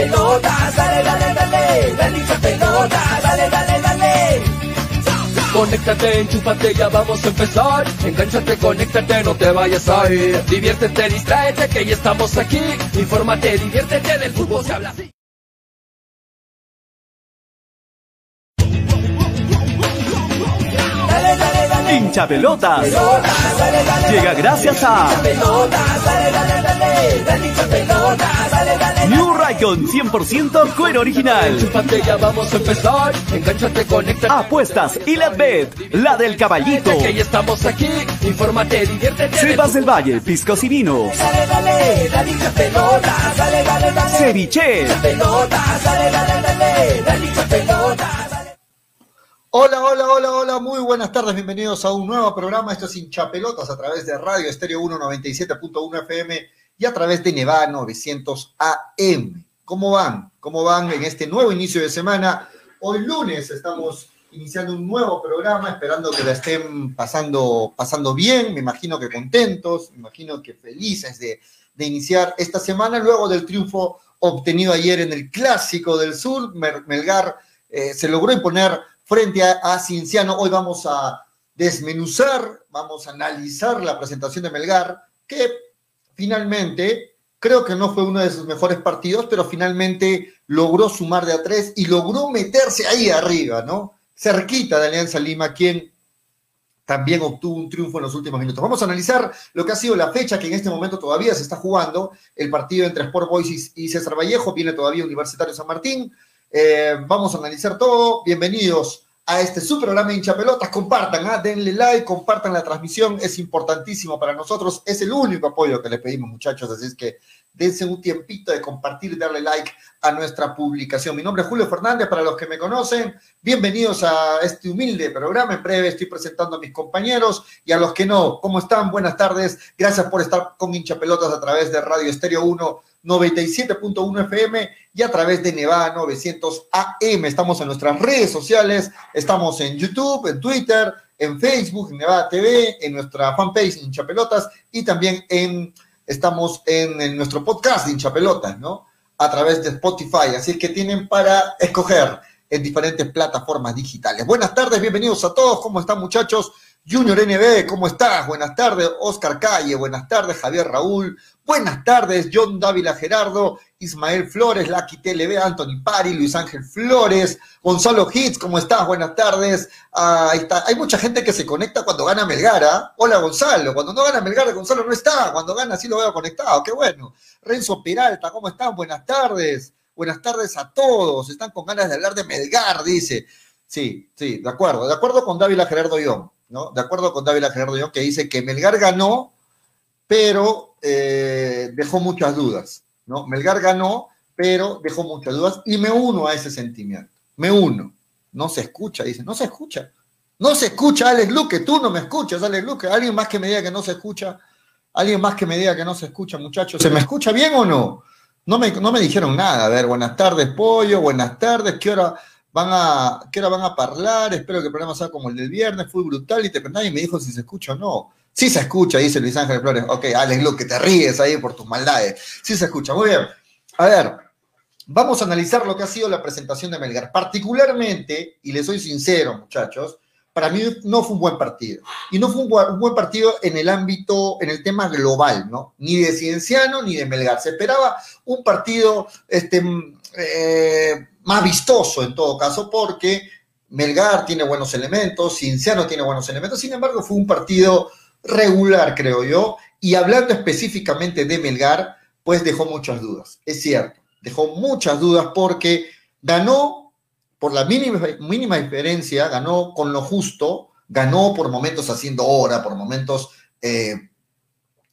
pelotas, dale, dale, dale, dale hincha pelotas, dale, dale, dale. Conéctate, enchúfate, ya vamos a empezar. Engánchate, conéctate, no te vayas a ir. Diviértete, distráete, que ya estamos aquí. Infórmate, diviértete, del fútbol se habla así. Dale, dale, dale. Hincha pelotas. Pelotas, dale, dale, Llega gracias a Raycon 100% cuero original. Ya vamos a empezar. Engánchate, conéctate. Apuestas y la bet, la del caballito. Que ya estamos aquí. Infórmate, diviértete. Sebas del Valle, piscos y vinos. Dale, dale, dale pelotas, dale, dale, dale. Ceviche. Pelotas, dale, dale, dale. Hola, hola, hola, hola, muy buenas tardes, bienvenidos a un nuevo programa, esto es Hinchapelotas a través de Radio Estéreo 197.1 FM y a través de Neva 900 AM. ¿Cómo van? ¿Cómo van en este nuevo inicio de semana? Hoy lunes estamos iniciando un nuevo programa, esperando que la estén pasando, pasando bien, me imagino que contentos, me imagino que felices de, de iniciar esta semana, luego del triunfo obtenido ayer en el Clásico del Sur, Melgar eh, se logró imponer frente a Cinciano. Hoy vamos a desmenuzar, vamos a analizar la presentación de Melgar, que finalmente creo que no fue uno de sus mejores partidos, pero finalmente logró sumar de a tres y logró meterse ahí arriba, ¿no? Cerquita de Alianza Lima, quien también obtuvo un triunfo en los últimos minutos. Vamos a analizar lo que ha sido la fecha que en este momento todavía se está jugando, el partido entre Sport Boys y César Vallejo, viene todavía Universitario San Martín. Eh, vamos a analizar todo. Bienvenidos a este su programa Hincha Pelotas. Compartan, ¿ah? denle like, compartan la transmisión, es importantísimo para nosotros. Es el único apoyo que le pedimos, muchachos. Así es que dense un tiempito de compartir darle like a nuestra publicación. Mi nombre es Julio Fernández, para los que me conocen. Bienvenidos a este humilde programa. En breve estoy presentando a mis compañeros y a los que no. ¿Cómo están? Buenas tardes. Gracias por estar con Hincha Pelotas a través de Radio Estéreo 1 97.1 FM y a través de Nevada 900 AM. Estamos en nuestras redes sociales, estamos en YouTube, en Twitter, en Facebook, en Nevada TV, en nuestra fanpage Hinchapelotas y también en, estamos en, en nuestro podcast de Hinchapelotas, ¿no? A través de Spotify. Así que tienen para escoger en diferentes plataformas digitales. Buenas tardes, bienvenidos a todos. ¿Cómo están, muchachos? Junior NB, ¿cómo estás? Buenas tardes, Oscar Calle, buenas tardes, Javier Raúl, buenas tardes, John Dávila Gerardo, Ismael Flores, Lucky TLB, Anthony Pari, Luis Ángel Flores, Gonzalo Hits, ¿cómo estás? Buenas tardes. Ah, ahí está. Hay mucha gente que se conecta cuando gana Melgara. Hola Gonzalo, cuando no gana Melgara, Gonzalo no está, cuando gana sí lo veo conectado, qué bueno. Renzo Peralta, ¿cómo están? Buenas tardes. Buenas tardes a todos. Están con ganas de hablar de Melgar, dice. Sí, sí, de acuerdo. De acuerdo con Dávila Gerardo Ión, De acuerdo con Dávila Gerardo Ión, que dice que Melgar ganó, pero eh, dejó muchas dudas, ¿no? Melgar ganó, pero dejó muchas dudas y me uno a ese sentimiento. Me uno. No se escucha, dice, no se escucha. No se escucha, Alex Luque, tú no me escuchas, Alex Luque. Alguien más que me diga que no se escucha. Alguien más que me diga que no se escucha, muchachos. ¿Se me escucha bien o no? No me, no me dijeron nada. A ver, buenas tardes, pollo, buenas tardes. ¿Qué hora van a, qué hora van a hablar? Espero que el programa sea como el del viernes. Fue brutal y te, nadie me dijo si se escucha o no. Sí se escucha, dice Luis Ángel Flores. Ok, Alex Luque, te ríes ahí por tus maldades. Sí se escucha, muy bien. A ver, vamos a analizar lo que ha sido la presentación de Melgar. Particularmente, y le soy sincero, muchachos, para mí no fue un buen partido. Y no fue un buen, partido en el ámbito, en el tema global, ¿no? Ni de Cienciano ni de Melgar. Se esperaba un partido este, eh, más vistoso en todo caso, porque Melgar tiene buenos elementos, Cienciano tiene buenos elementos. Sin embargo, fue un partido regular, creo yo. Y hablando específicamente de Melgar, pues dejó muchas dudas. Es cierto, dejó muchas dudas porque ganó por la mínima, mínima diferencia, ganó con lo justo, ganó por momentos haciendo hora, por momentos eh,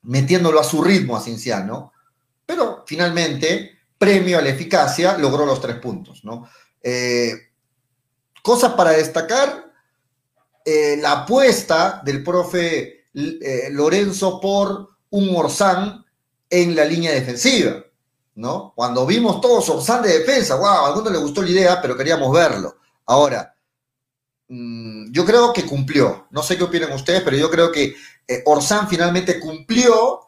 metiéndolo a su ritmo a Cinciano, pero finalmente, premio a la eficacia, logró los tres puntos, ¿no? Eh, cosas para destacar, eh, la apuesta del profe eh, Lorenzo por un Orsán en la línea defensiva. ¿no? Cuando vimos todos Orsán de defensa, wow, a algunos le gustó la idea, pero queríamos verlo. Ahora, mmm, yo creo que cumplió. No sé qué opinan ustedes, pero yo creo que Orsán finalmente cumplió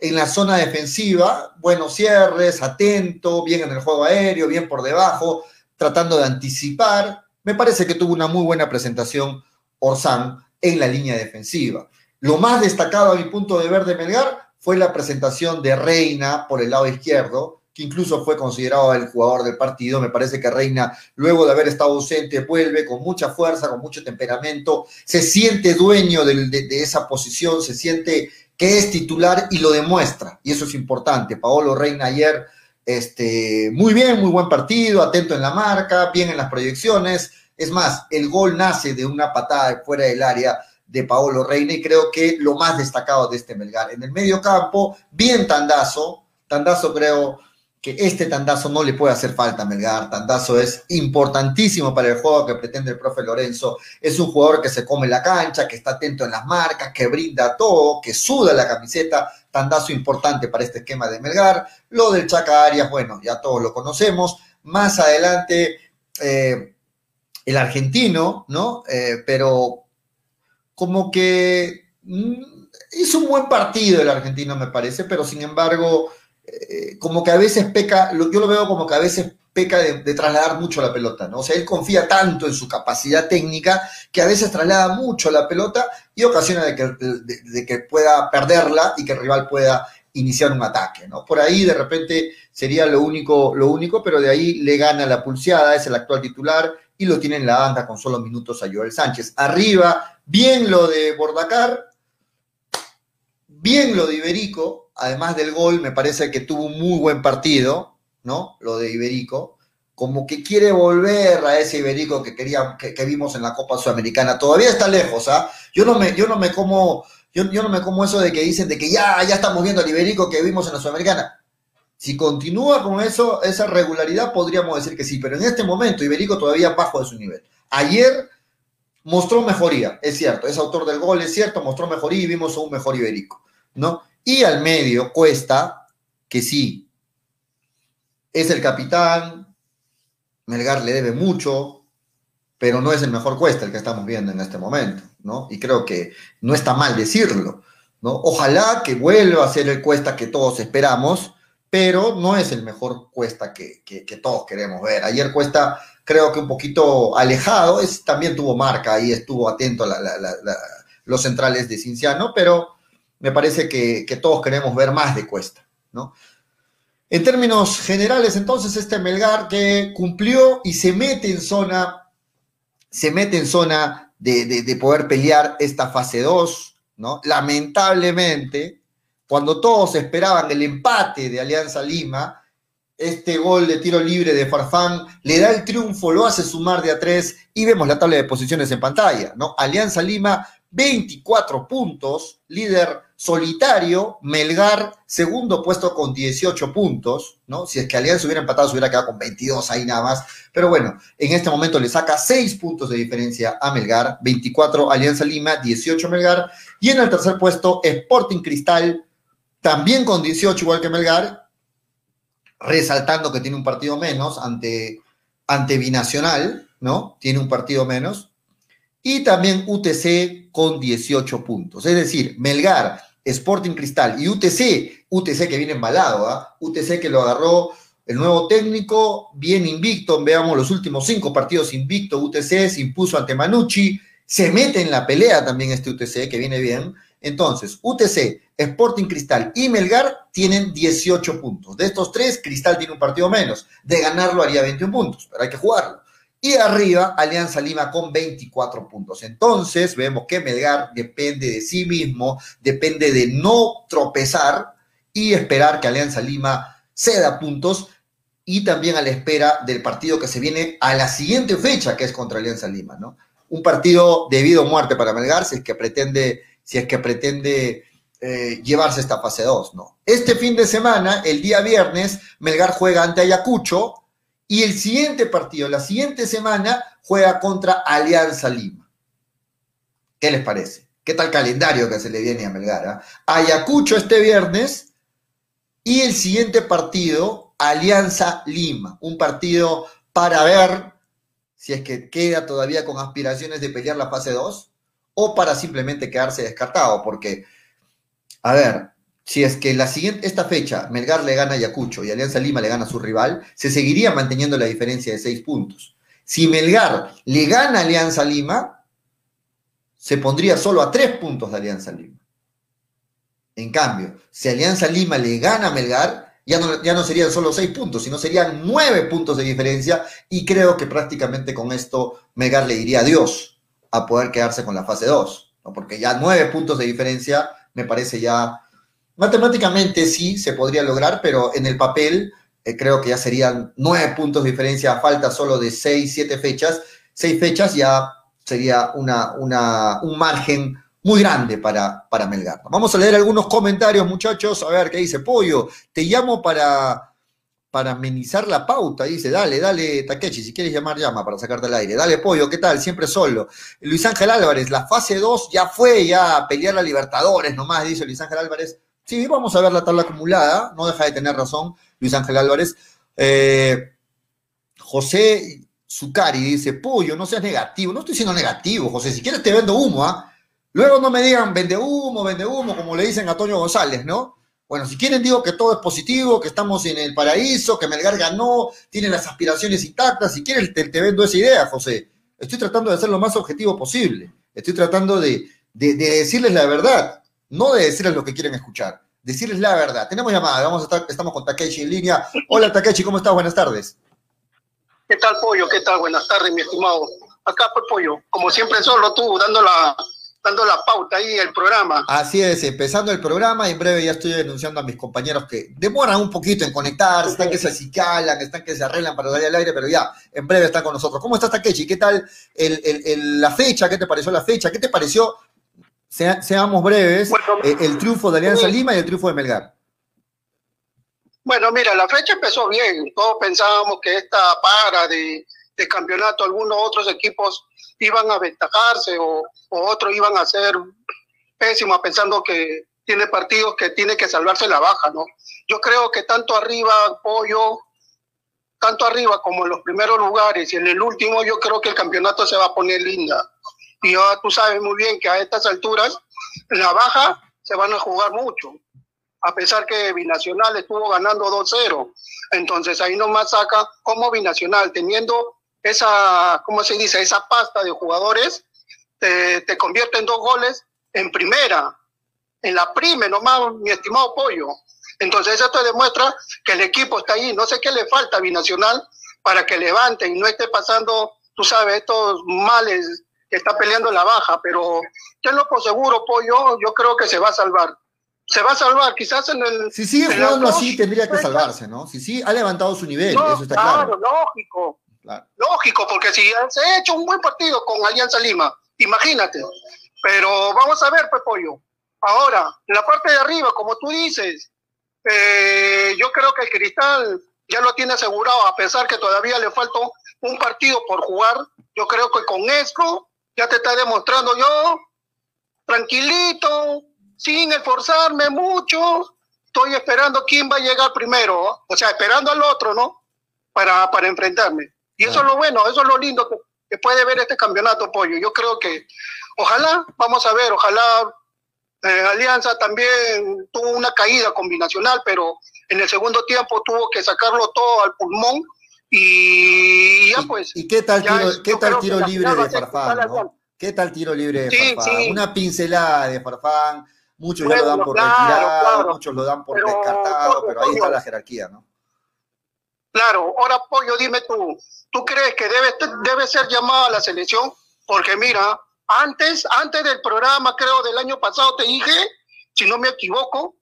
en la zona defensiva, buenos cierres, atento, bien en el juego aéreo, bien por debajo, tratando de anticipar. Me parece que tuvo una muy buena presentación Orsán en la línea defensiva. Lo más destacado a mi punto de ver de Melgar fue la presentación de Reina por el lado izquierdo, que incluso fue considerado el jugador del partido. Me parece que Reina, luego de haber estado ausente, vuelve con mucha fuerza, con mucho temperamento, se siente dueño de, de, esa posición, se siente que es titular y lo demuestra. Y eso es importante. Paolo Reina ayer, este, muy bien, muy buen partido, atento en la marca, bien en las proyecciones. Es más, el gol nace de una patada fuera del área de Paolo Reina y creo que lo más destacado de este Melgar. En el medio campo, bien Tandazo, Tandazo creo que este tandazo no le puede hacer falta a Melgar. Tandazo es importantísimo para el juego que pretende el profe Lorenzo. Es un jugador que se come la cancha, que está atento en las marcas, que brinda todo, que suda la camiseta. Tandazo importante para este esquema de Melgar. Lo del Chaca Arias, bueno, ya todos lo conocemos. Más adelante, eh, el argentino, ¿no? Eh, pero como que mm, hizo un buen partido el argentino, me parece, pero sin embargo eh, como que a veces peca, yo lo veo como que a veces peca de, trasladar mucho la pelota, ¿no? O sea, él confía tanto en su capacidad técnica que a veces traslada mucho la pelota y ocasiona de que, de, que pueda perderla y que el rival pueda iniciar un ataque, ¿no? Por ahí de repente sería lo único, lo único, pero de ahí le gana la pulseada, es el actual titular y lo tiene en la banda con solo minutos a Joel Sánchez. Arriba, bien lo de Bordacar, bien lo de Iberico, además del gol, me parece que tuvo un muy buen partido, ¿no? Lo de Iberico, como que quiere volver a ese Iberico que, quería, que, vimos en la Copa Sudamericana. Todavía está lejos, ¿ah? Yo no me, yo no me como, yo, no me como eso de que dicen de que ya, ya estamos viendo al Iberico que vimos en la Sudamericana. Si continúa con eso, esa regularidad, podríamos decir que sí, pero en este momento Iberico todavía bajo de su nivel. Ayer mostró mejoría, es cierto, es autor del gol, es cierto, mostró mejoría y vimos un mejor Iberico, ¿no? Y al medio Cuesta, que sí, es el capitán, Melgar le debe mucho, pero no es el mejor Cuesta el que estamos viendo en este momento, ¿no? Y creo que no está mal decirlo, ¿no? Ojalá que vuelva a ser el Cuesta que todos esperamos, pero no es el mejor Cuesta que, todos queremos ver. Ayer Cuesta, creo que un poquito alejado, es, también tuvo marca y estuvo atento los centrales de Cinciano, pero me parece que, todos queremos ver más de Cuesta, ¿no? En términos generales, entonces, este Melgar que cumplió y se mete en zona, se mete en zona de, poder pelear esta fase 2, ¿no? Lamentablemente, cuando todos esperaban el empate de Alianza Lima, este gol de tiro libre de Farfán le da el triunfo, lo hace sumar de a tres y vemos la tabla de posiciones en pantalla, ¿no? Alianza Lima, 24 puntos, líder solitario, Melgar, segundo puesto con 18 puntos, ¿no? Si es que Alianza hubiera empatado, se hubiera quedado con 22 ahí nada más. Pero bueno, en este momento le saca 6 puntos de diferencia a Melgar, 24 Alianza Lima, 18 Melgar. Y en el tercer puesto, Sporting Cristal, también con 18 igual que Melgar, resaltando que tiene un partido menos ante, ante Binacional, ¿no? Tiene un partido menos. Y también UTC con 18 puntos. Es decir, Melgar, Sporting Cristal y UTC, UTC que viene embalado, ¿ah? UTC que lo agarró el nuevo técnico, bien invicto, veamos los últimos cinco partidos invicto, UTC se impuso ante Manucci, se mete en la pelea también este UTC que viene bien. Entonces, UTC, Sporting Cristal y Melgar tienen 18 puntos. De estos tres, Cristal tiene un partido menos. De ganarlo haría 21 puntos, pero hay que jugarlo. Y arriba, Alianza Lima con 24 puntos. Entonces, vemos que Melgar depende de sí mismo, depende de no tropezar y esperar que Alianza Lima ceda puntos y también a la espera del partido que se viene a la siguiente fecha, que es contra Alianza Lima, ¿no? Un partido debido a muerte para Melgar si es que pretende, si es que pretende eh, llevarse esta fase 2, ¿no? Este fin de semana, el día viernes, Melgar juega ante Ayacucho, y el siguiente partido, la siguiente semana, juega contra Alianza Lima. ¿Qué les parece? ¿Qué tal calendario que se le viene a Melgar? Ah? Ayacucho este viernes y el siguiente partido, Alianza Lima. Un partido para ver si es que queda todavía con aspiraciones de pelear la fase 2 o para simplemente quedarse descartado. Porque, a ver, si es que la siguiente, esta fecha Melgar le gana a Ayacucho y Alianza Lima le gana a su rival, se seguiría manteniendo la diferencia de seis puntos. Si Melgar le gana a Alianza Lima, se pondría solo a tres puntos de Alianza Lima. En cambio, si Alianza Lima le gana a Melgar, ya no, ya no serían solo seis puntos, sino serían nueve puntos de diferencia y creo que prácticamente con esto Melgar le diría adiós a poder quedarse con la fase 2, ¿no? porque ya nueve puntos de diferencia me parece ya, matemáticamente sí se podría lograr, pero en el papel eh, creo que ya serían nueve puntos de diferencia a falta solo de seis, siete fechas, seis fechas ya sería una, una, un margen muy grande para, para Melgar. Vamos a leer algunos comentarios, muchachos, a ver qué dice Pollo. Te llamo para, para amenizar la pauta, dice, dale, dale, Takechi, si quieres llamar, llama para sacarte al aire. Dale, Pollo, ¿qué tal? Siempre solo. Luis Ángel Álvarez, la fase 2 ya fue, ya a pelear la Libertadores nomás, dice Luis Ángel Álvarez. Sí, vamos a ver la tabla acumulada, no deja de tener razón Luis Ángel Álvarez. Eh, José Zucari dice, Pollo, no seas negativo. No estoy siendo negativo, José, si quieres te vendo humo, ¿ah? Luego no me digan vende humo, vende humo, como le dicen a Toño González, ¿no? Bueno, si quieren digo que todo es positivo, que estamos en el paraíso, que Melgar ganó, tiene las aspiraciones intactas. Si quieres te, te vendo esa idea, José. Estoy tratando de ser lo más objetivo posible. Estoy tratando de, de decirles la verdad, no de decirles lo que quieren escuchar. Decirles la verdad. Tenemos llamada, vamos a estar, estamos con Takechi en línea. Hola Takechi, ¿cómo estás? Buenas tardes. ¿Qué tal, Pollo? ¿Qué tal? Buenas tardes, mi estimado. Acá, pues, Pollo, como siempre, solo tú, dando la, dando la pauta ahí el programa. Así es, empezando el programa, en breve ya estoy denunciando a mis compañeros que demoran un poquito en conectarse, están que se acicalan, están que se arreglan para darle al aire, pero ya, en breve están con nosotros. ¿Cómo estás, Takechi? ¿Qué tal el, el, el, la fecha? ¿Qué te pareció la fecha? ¿Qué te pareció, sea, seamos breves, bueno, eh, el triunfo de Alianza sí. Lima y el triunfo de Melgar? Bueno, mira, la fecha empezó bien. Todos pensábamos que esta para de, de campeonato, algunos otros equipos iban a aventajarse o, o otros iban a ser pésimos pensando que tiene partidos que tiene que salvarse la baja, ¿no? Yo creo que tanto arriba, Pollo, tanto arriba como en los primeros lugares y en el último, yo creo que el campeonato se va a poner linda. Y yo, tú sabes muy bien que a estas alturas, la baja se van a jugar mucho, a pesar que Binacional estuvo ganando 2-0. Entonces ahí nomás saca como Binacional, teniendo esa, ¿cómo se dice? Esa pasta de jugadores te, te convierte en dos goles en primera, en la prime nomás, mi estimado Pollo. Entonces eso te demuestra que el equipo está ahí. No sé qué le falta a Binacional para que levante y no esté pasando, tú sabes, estos males que está peleando la baja, pero tenlo por seguro, Pollo, yo creo que se va a salvar. Se va a salvar, quizás en el... Si sigue jugando así, tendría que salvarse, ¿no? Si sí, ha levantado su nivel, no, eso está claro. claro. lógico. Claro. Lógico, porque si se ha hecho un buen partido con Alianza Lima, imagínate. Pero vamos a ver, Pepollo. Ahora, en la parte de arriba, como tú dices, eh, yo creo que el Cristal ya lo tiene asegurado, a pesar que todavía le falta un partido por jugar. Yo creo que con esto ya te está demostrando yo, tranquilito, sin esforzarme mucho, estoy esperando quién va a llegar primero, o sea, esperando al otro, ¿no? Para, para enfrentarme. Y eso es lo bueno, eso es lo lindo que, puede ver este campeonato, Pollo. Yo creo que, ojalá, vamos a ver, ojalá eh, Alianza también tuvo una caída combinacional, pero en el segundo tiempo tuvo que sacarlo todo al pulmón y ya pues. ¿Y qué tal tiro, es, ¿qué tal tiro libre de Farfán? ¿no? ¿Qué tal tiro libre de sí, Farfán? Sí. Una pincelada de Farfán, muchos bueno, ya lo dan por claro, retirado, claro. muchos lo dan por pero, descartado, pero ahí está la jerarquía, ¿no? Claro, ahora Pollo, dime tú, ¿tú crees que debe, debe ser llamado a la selección? Porque mira, antes, antes del programa, creo, del año pasado, te dije, si no me equivoco,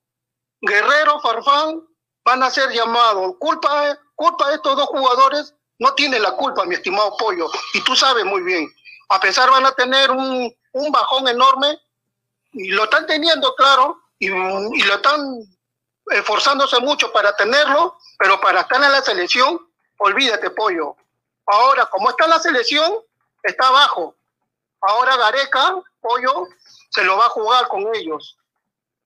Guerrero, Farfán van a ser llamados. Culpa, culpa de estos dos jugadores, no tiene la culpa, mi estimado Pollo, y tú sabes muy bien. A pesar van a tener un, un bajón enorme, y lo están teniendo, claro, y, y lo están esforzándose mucho para tenerlo, pero para estar en la selección, olvídate, Pollo. Ahora, como está la selección, está abajo. Ahora Gareca, Pollo, se lo va a jugar con ellos.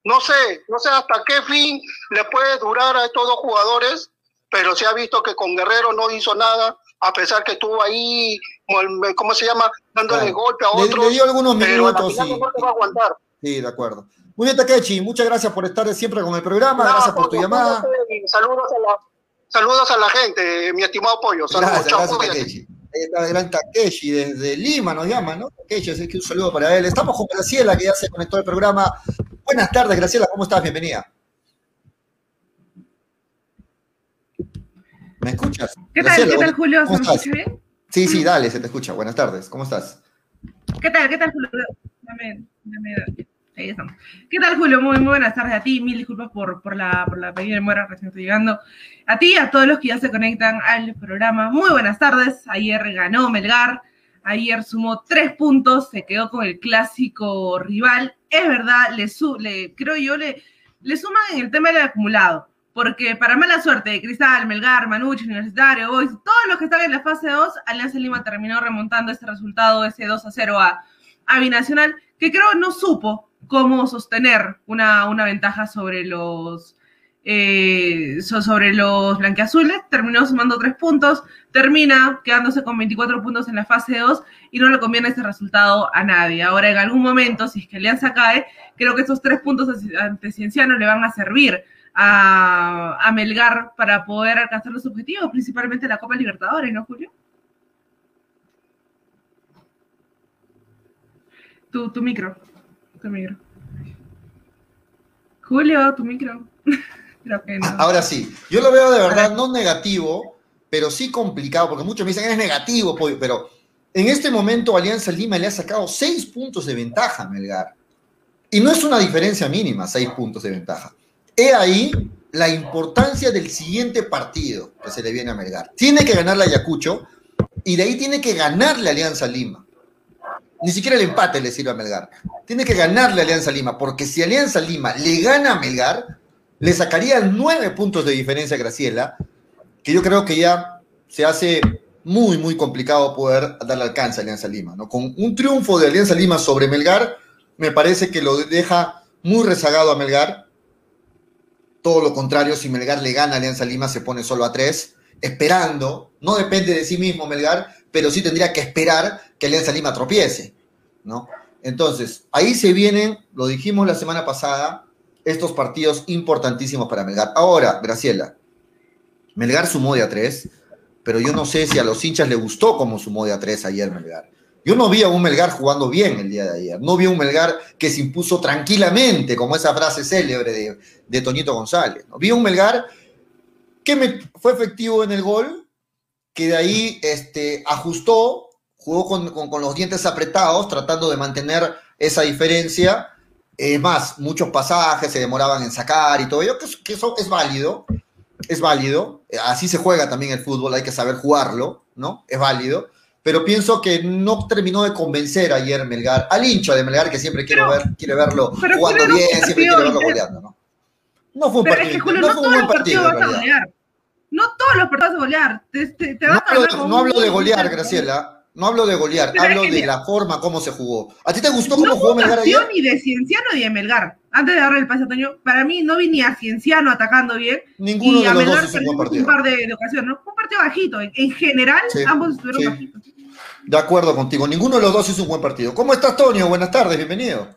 No sé, no sé hasta qué fin le puede durar a estos dos jugadores, pero se ha visto que con Guerrero no hizo nada, a pesar que estuvo ahí, ¿cómo se llama? Dándole claro. golpe a otros. Le, le dio algunos minutos, sí. No va a aguantar. Sí, de acuerdo. Muy bien, Takechi, muchas gracias por estar siempre con el programa, No, gracias por tu llamada. Saludos a la, saludos a la gente, mi estimado Pollo. Saludos, Gracias, chao, gracias, el gran Takeshi desde Lima, nos llama, ¿no? Takeshi, así que un saludo para él. Estamos con Graciela, que ya se conectó al programa. Buenas tardes, Graciela, ¿cómo estás? Bienvenida. ¿Me escuchas? ¿Qué tal? Graciela, ¿Qué tal, Julio? ¿Se ¿Cómo me estás? escucha bien? Sí, sí, dale, se te escucha. Buenas tardes, ¿cómo estás? ¿Qué tal? ¿Qué tal, Julio? Dame, dame, ahí estamos. ¿Qué tal, Julio? Muy, muy buenas tardes a ti. Mil disculpas por, por la, por la pedida de muera, recién estoy llegando. A ti y a todos los que ya se conectan al programa. Muy buenas tardes. Ayer ganó Melgar. Ayer sumó tres puntos, se quedó con el clásico rival. Es verdad, le, su, le creo yo, le, le suman en el tema del acumulado. Porque para mala suerte de Cristal, Melgar, Manucci, Universitario, Boys, todos los que están en la fase 2, Alianza Lima terminó remontando este resultado, ese 2 a 0 a, Binacional, que creo no supo cómo sostener una, una ventaja sobre los, eh, so- sobre los blanqueazules, terminó sumando tres puntos, termina quedándose con 24 puntos en la fase 2 y no le conviene ese resultado a nadie. Ahora, en algún momento, si es que Alianza cae, creo que esos tres puntos ante Cienciano le van a servir a, a Melgar para poder alcanzar los objetivos, principalmente la Copa Libertadores, ¿no, Julio? Tu, tu micro. Tu micro. Julio, tu micro. Creo que no. Ahora sí, yo lo veo de verdad no negativo, pero sí complicado, porque muchos me dicen es negativo, pollo", pero en este momento Alianza Lima le ha sacado seis puntos de ventaja a Melgar. Y no es una diferencia mínima, seis puntos de ventaja. He ahí la importancia del siguiente partido que se le viene a Melgar. Tiene que ganarle a Ayacucho y de ahí tiene que ganarle a Alianza Lima. Ni siquiera el empate le sirve a Melgar. Tiene que ganarle a Alianza Lima, porque si Alianza Lima le gana a Melgar, le sacaría nueve puntos de diferencia a Graciela, que yo creo que ya se hace muy, muy complicado poder darle alcance a Alianza Lima. ¿no? Con un triunfo de Alianza Lima sobre Melgar, me parece que lo deja muy rezagado a Melgar. Todo lo contrario, si Melgar le gana a Alianza Lima, se pone solo a tres, esperando, no depende de sí mismo Melgar, pero sí tendría que esperar que Alianza Lima tropiece, ¿no? Entonces, ahí se vienen, lo dijimos la semana pasada, estos partidos importantísimos para Melgar. Ahora, Graciela, Melgar sumó de a tres, pero yo no sé si a los hinchas le gustó cómo sumó de a tres ayer Melgar. Yo no vi a un Melgar jugando bien el día de ayer. No vi a un Melgar que se impuso tranquilamente, como esa frase célebre de, de Toñito González. ¿no? Vi a un Melgar que me, fue efectivo en el gol, que de ahí este, ajustó, jugó con, con, los dientes apretados, tratando de mantener esa diferencia. Es más, muchos pasajes se demoraban en sacar y todo ello, que eso es válido, es válido. Así se juega también el fútbol, hay que saber jugarlo, ¿no? Es válido. Pero pienso que no terminó de convencer ayer Melgar, al hincha de Melgar, que siempre quiere, Pero- ver, quiere verlo jugando no bien, siempre quiere verlo goleando, ¿no? No fue un Pero es partido, que, Julio, no no, fue un buen partido vas a golear. No todos los partidos vas a golear. Te, te, te No vas a hablo, ganar de, no hablo de golear, Graciela. No hablo de golear, Pero es hablo de la forma como se jugó. ¿A ti te gustó cómo No jugó Melgar ayer? ni de Cienciano ni de Melgar. Antes de darle el pase a Toño, para mí no vi ni a Cienciano atacando bien. Ninguno y de a los Melgar dos hizo un un par de, de ocasiones. ¿no? Fue un partido bajito. En, en general, Sí, ambos estuvieron sí. bajitos. De acuerdo contigo. Ninguno de los dos hizo un buen partido. ¿Cómo estás, Toño? Buenas tardes, bienvenido.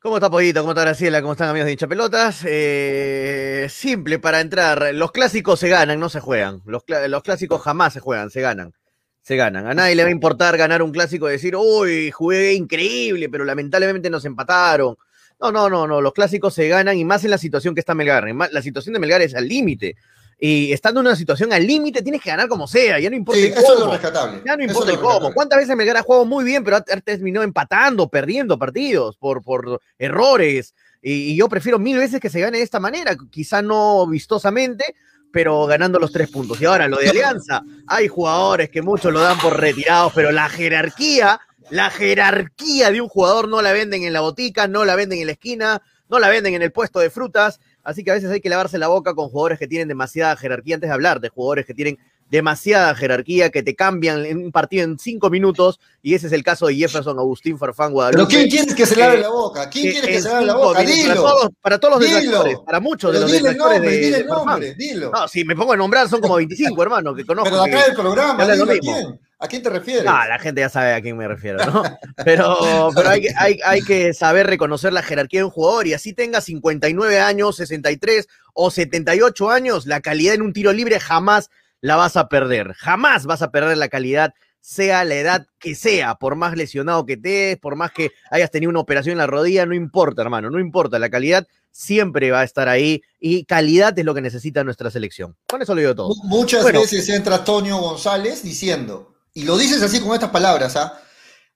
¿Cómo está Pollito? ¿Cómo está Graciela? ¿Cómo están amigos de hinchapelotas? Eh, simple para entrar. Los clásicos se ganan, no se juegan. Los, los clásicos jamás se juegan, se ganan. Se ganan. A nadie le va a importar ganar un clásico y decir, uy, jugué increíble, pero lamentablemente nos empataron. No, no, no, no. Los clásicos se ganan y más en la situación que está Melgar. La situación de Melgar es al límite. Y estando en una situación al límite, tienes que ganar como sea. Ya no importa Sí, el eso es lo cómo. rescatable. Ya no importa el cómo. ¿Cuántas veces Melgar ha jugado muy bien, pero ha terminado empatando, perdiendo partidos por, por errores? Y, y yo prefiero mil veces que se gane de esta manera, quizá no vistosamente, pero ganando los tres puntos. Y ahora, lo de Alianza, hay jugadores que muchos lo dan por retirados, pero la jerarquía, la jerarquía de un jugador no la venden en la botica, no la venden en la esquina, no la venden en el puesto de frutas. Así que a veces hay que lavarse la boca con jugadores que tienen demasiada jerarquía antes de hablar de jugadores que tienen demasiada jerarquía, que te cambian en un partido en cinco minutos, y ese es el caso de Jefferson Agustín Farfán Pero Guadalupe. ¿quién quiere que se lave Eh, la boca? ¿Quién que quiere que se lave la boca? minutos, Para Dilo. todos, para todos los Dilo. detractores, para muchos de Pero los dile el detractores nombre, de, dile de el Farfán. nombre, dilo. No, si me pongo a nombrar son como 25, hermano, que conozco. Pero de que- acá del programa, hablan lo dilo mismo. quién. ¿A quién te refieres? Ah, la gente ya sabe a quién me refiero, ¿no? Pero, pero hay, que- hay, hay que saber reconocer la jerarquía de un jugador y así tenga 59 años, 63 o 78 años, la calidad en un tiro libre jamás la vas a perder. Jamás vas a perder la calidad, sea la edad que sea, por más lesionado que estés, por más que hayas tenido una operación en la rodilla, no importa, hermano, no importa. La calidad siempre va a estar ahí y calidad es lo que necesita nuestra selección. Con eso lo digo todo. Mu- Muchas Bueno. veces entra Toño González diciendo, y lo dices así con estas palabras, ¿ah?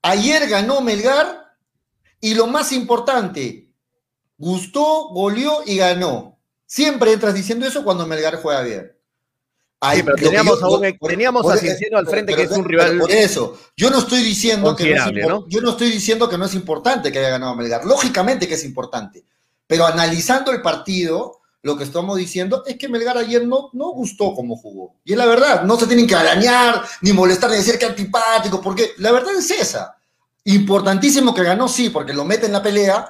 ayer ganó Melgar y lo más importante, gustó, goleó y ganó. Siempre entras diciendo eso cuando Melgar juega bien. Ay, Sí, pero teníamos yo- a un- por- teníamos por- a Cienciano al frente, pero- que es un rival Por eso, yo no estoy diciendo que no es yo no estoy diciendo que no es importante que haya ganado Melgar. Lógicamente que es importante. Pero analizando el partido, lo que estamos diciendo es que Melgar ayer no, no gustó como jugó. Y es la verdad, no se tienen que arañar, ni molestar, ni decir que antipático, porque la verdad es esa. Importantísimo que ganó, sí, porque lo mete en la pelea.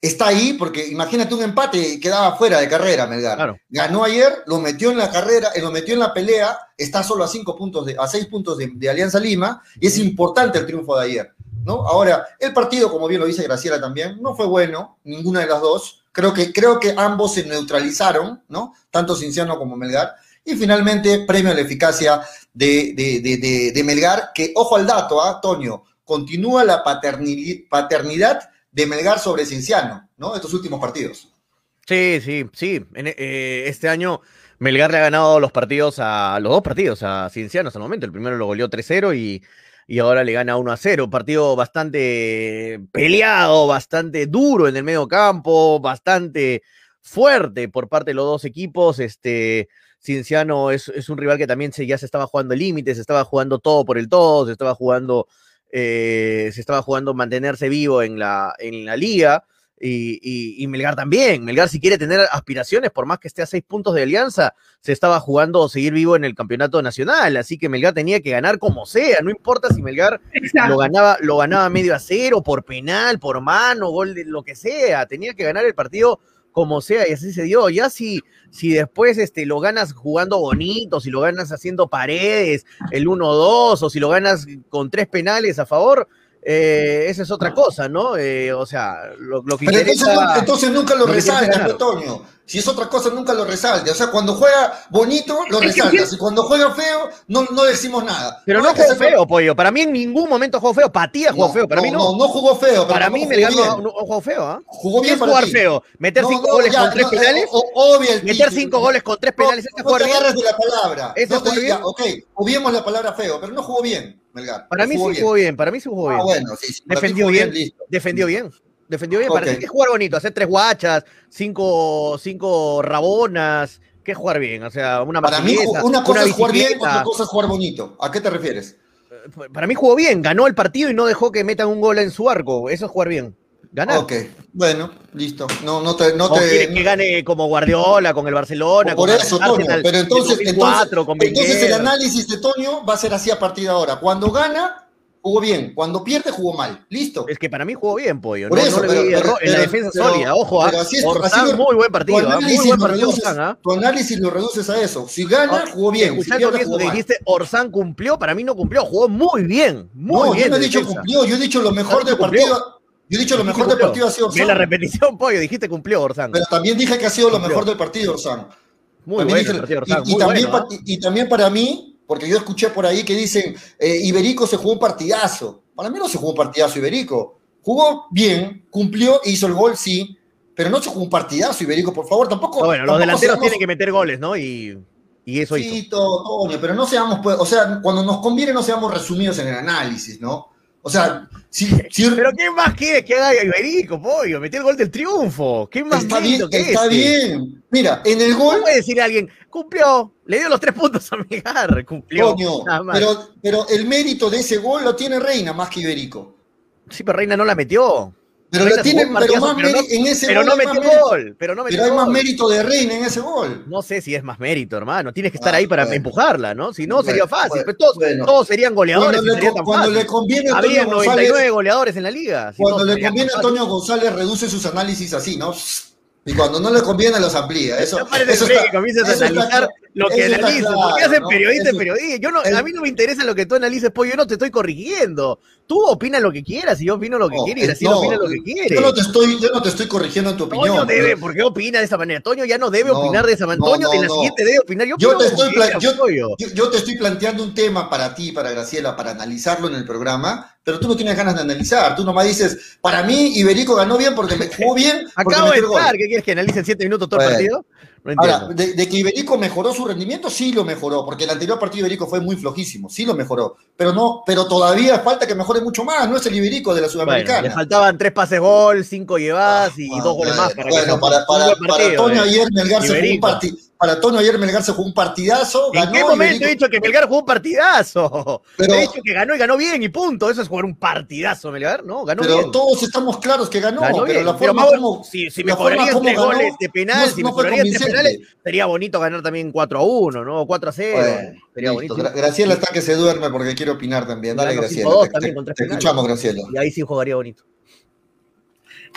Está ahí porque imagínate un empate y quedaba fuera de carrera Melgar. Claro. Ganó ayer, lo metió en la carrera, eh, lo metió en la pelea, está solo a cinco puntos de, a seis puntos de, de Alianza Lima, y es importante el triunfo de ayer. ¿no? Ahora, el partido, como bien lo dice Graciela también, no fue bueno, ninguna de las dos. Creo que, creo que ambos se neutralizaron, ¿no? Tanto Cinciano como Melgar. Y finalmente, premio a la eficacia de, de, de, de- Melgar, que, ojo al dato, ¿ah, Toño? Continúa la paternidad de Melgar sobre Cinciano, ¿no? Estos últimos partidos. Sí, sí, sí. Eh, este año Melgar le ha ganado los partidos a los dos partidos a Cienciano hasta el momento. El primero lo goleó 3-0 y, y ahora le gana 1-0. Partido bastante peleado, bastante duro en el medio campo, bastante fuerte por parte de los dos equipos. Este Cienciano es, es un rival que también se, ya se estaba jugando límites, se estaba jugando todo por el todo, se estaba jugando, eh, se estaba jugando mantenerse vivo en la, en la liga. Y, y- y Melgar también. Melgar, si quiere tener aspiraciones, por más que esté a seis puntos de alianza, se estaba jugando seguir vivo en el campeonato nacional. Así que Melgar tenía que ganar como sea. No importa si Melgar Exacto. lo ganaba, lo ganaba medio a cero, por penal, por mano, gol de lo que sea. Tenía que ganar el partido como sea, y así se dio. Ya si, si después este, lo ganas jugando bonito, si lo ganas haciendo paredes, el 1-2, o si lo ganas con tres penales a favor, eh, esa es otra cosa, ¿no? Eh, o sea, lo, lo que Pero entonces, interesa- no- entonces nunca lo lo resalta. Toño. Si es otra cosa, nunca lo resalta. O sea, cuando juega bonito, lo resalta. Si cuando juega feo, no, no decimos nada. Pero no que jugó feo, pollo. Para mí en ningún momento jugó feo. Para ti ha jugado feo. Para mí no. No, no jugó feo. para mí jugó Melgar no, no- no jugó feo, ¿ah? Jugó ¿Qué bien para jugar ti. feo? ¿Meter No, cinco no, goles ya, con tres no, penales? eh, o- obvia el ¿Meter cinco goles con tres No, penales? ¿Ese es no te de la palabra. ¿Ese No te diga, ok, obviemos la palabra feo, pero no jugó bien, Melgar. Para mí sí jugó bien. Para mí sí jugó bien. Ah, bueno, sí, sí. Para ti Defendió jugó bien. Defendió bien. Defendió bien. Para Ok. ti que es jugar bonito. Hacer tres guachas, cinco, cinco rabonas. ¿Qué es jugar bien? O sea, una Para mí, una cosa es jugar bien, otra cosa es jugar bonito. ¿A qué te refieres? Para mí jugó bien. Ganó el partido y no dejó que metan un gol en su arco. Eso es jugar bien. Ganar. Ok, bueno, listo. No, no te, no te, que gane como Guardiola con el Barcelona, Por con eso, Toño. Pero entonces, 2004, entonces, con entonces el análisis de Toño va a ser así a partir de ahora. Cuando gana, jugó bien. Cuando pierde, jugó mal. Listo. Es que para mí jugó bien, pollo. Por no, eso, no pero- pero- en la defensa pero- sólida. Ojo, pero ah. así es- así muy buen Tu partido. ah, Muy análisis, buen partido, reduces, Orsán. ah. tu análisis lo reduces a eso. Si gana, Ah, jugó bien. Si Escuchando pierde, bien jugó que dijiste, Orsán cumplió, para mí no cumplió, jugó muy bien, muy no, bien. yo no he dicho cumplió. Yo he dicho lo mejor del partido. Yo he dicho lo mejor del partido ha sido Ve la Orsán. repetición, pollo, dijiste cumplió Orsán. Pero también dije que ha sido lo mejor del partido, Orsán. Muy También bueno dije- y, Orsán, también, bueno, pa- y- y también para mí, porque yo escuché por ahí que dicen, eh, Iberico se jugó un partidazo. Para mí no se jugó un partidazo Iberico. Jugó bien, cumplió, hizo el gol, sí, pero no se jugó un partidazo Iberico, por favor, tampoco. Bueno, los delanteros seamos- tienen que meter goles, ¿no? Y, y eso hizo. Sí, todo, Toño, pero no seamos, pues, o sea, cuando nos conviene no seamos resumidos en el análisis, ¿no? O sea, si, si- Pero ¿qué más quieres que haga Iberico, pollo? Metió el gol del triunfo. ¿Qué más está bien, que está ese? bien. Mira, en el ¿Cómo gol puede decirle a alguien, cumplió, le dio los tres puntos a Migar, cumplió? Coño, pero, pero el mérito de ese gol lo tiene Reina más que Iberico. Sí, pero Reina no la metió. Pero, la tiene, pero partidazo, más pero no- en ese Pero gol no más metió gol. Pero no metió Pero hay más mérito de Reina en ese gol. No sé si es más mérito, hermano. Tienes que estar Ah, ahí para bueno. empujarla, ¿no? Si no, Bueno, sería fácil. bueno, todos, bueno. todos serían goleadores. Cuando, le, sería cuando conviene a Había Antonio 99 González, goleadores en la liga. si no, cuando le conviene a. Antonio González reduce sus análisis así, ¿no? Y cuando no le conviene los amplía. Eso, eso está- que comienzas a eso está analizar claro. Lo que analizo. claro, ¿Por qué hacen ¿no? periodista en Eso- periodista? Yo no, a mí no me interesa lo que tú analices, pues yo no te estoy corrigiendo. Tú opinas lo que quieras y yo opino lo que No, quiero y Graciela no, opina lo que quiere. Yo no te estoy, yo no te estoy corrigiendo en tu opinión. Toño debe, pero- ¿por qué opina de esa manera? Toño ya no debe opinar de esa manera. no, Toño no, en la no. siguiente debe opinar. Yo, Yo te estoy quiera, yo-. Yo, yo te estoy planteando un tema para ti, para Graciela, para analizarlo en el programa, pero tú no tienes ganas de analizar. Tú nomás dices, para mí Iberico ganó bien porque me jugó bien. Acabo de entrar. ¿Qué quieres que analice en siete minutos todo el partido? No. Ahora, de, de que Iberico mejoró su rendimiento, sí lo mejoró, porque el anterior partido Iberico fue muy flojísimo, sí lo mejoró, pero no, pero todavía falta que mejore mucho más, no es el Iberico de la Bueno, Sudamericana. le faltaban tres pases gol, cinco llevadas y Ah, dos goles bueno, más. Para que bueno, sea para, Antonio eh. ayer Melgar se jugó un partido. Para Antonio ayer Melgar se jugó un partidazo. ¿En ganó qué momento he dicho que Melgar jugó un partidazo? Pero- he dicho que ganó y ganó bien y punto. Eso es jugar un partidazo, Melgar. No, ganó Pero bien. todos estamos claros que ganó, Ganó pero la forma como. si, si la forma mejorarían como tres ganó goles de penal, no- si no mejorarían tres penales, sería bonito ganar también 4 a 1, ¿no? O 4 a 0. Bueno, sería listo. bonito. Gra- Graciela está que se duerme porque quiere opinar también. Dale, Ganó Graciela. 5-2 Te, también escuchamos, Graciela. Y ahí sí jugaría bonito.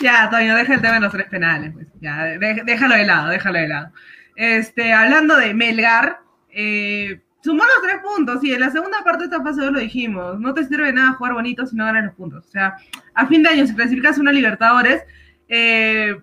Ya, Toño, deja el tema de los tres penales. Pues. Ya, de- déjalo de lado, déjalo de lado. Este, hablando de Melgar, eh, sumó los tres puntos y en la segunda parte de esta fase 2 lo dijimos. No te sirve nada jugar bonito si no ganas los puntos. O sea, a fin de año, si clasificas a una Libertadores, eh,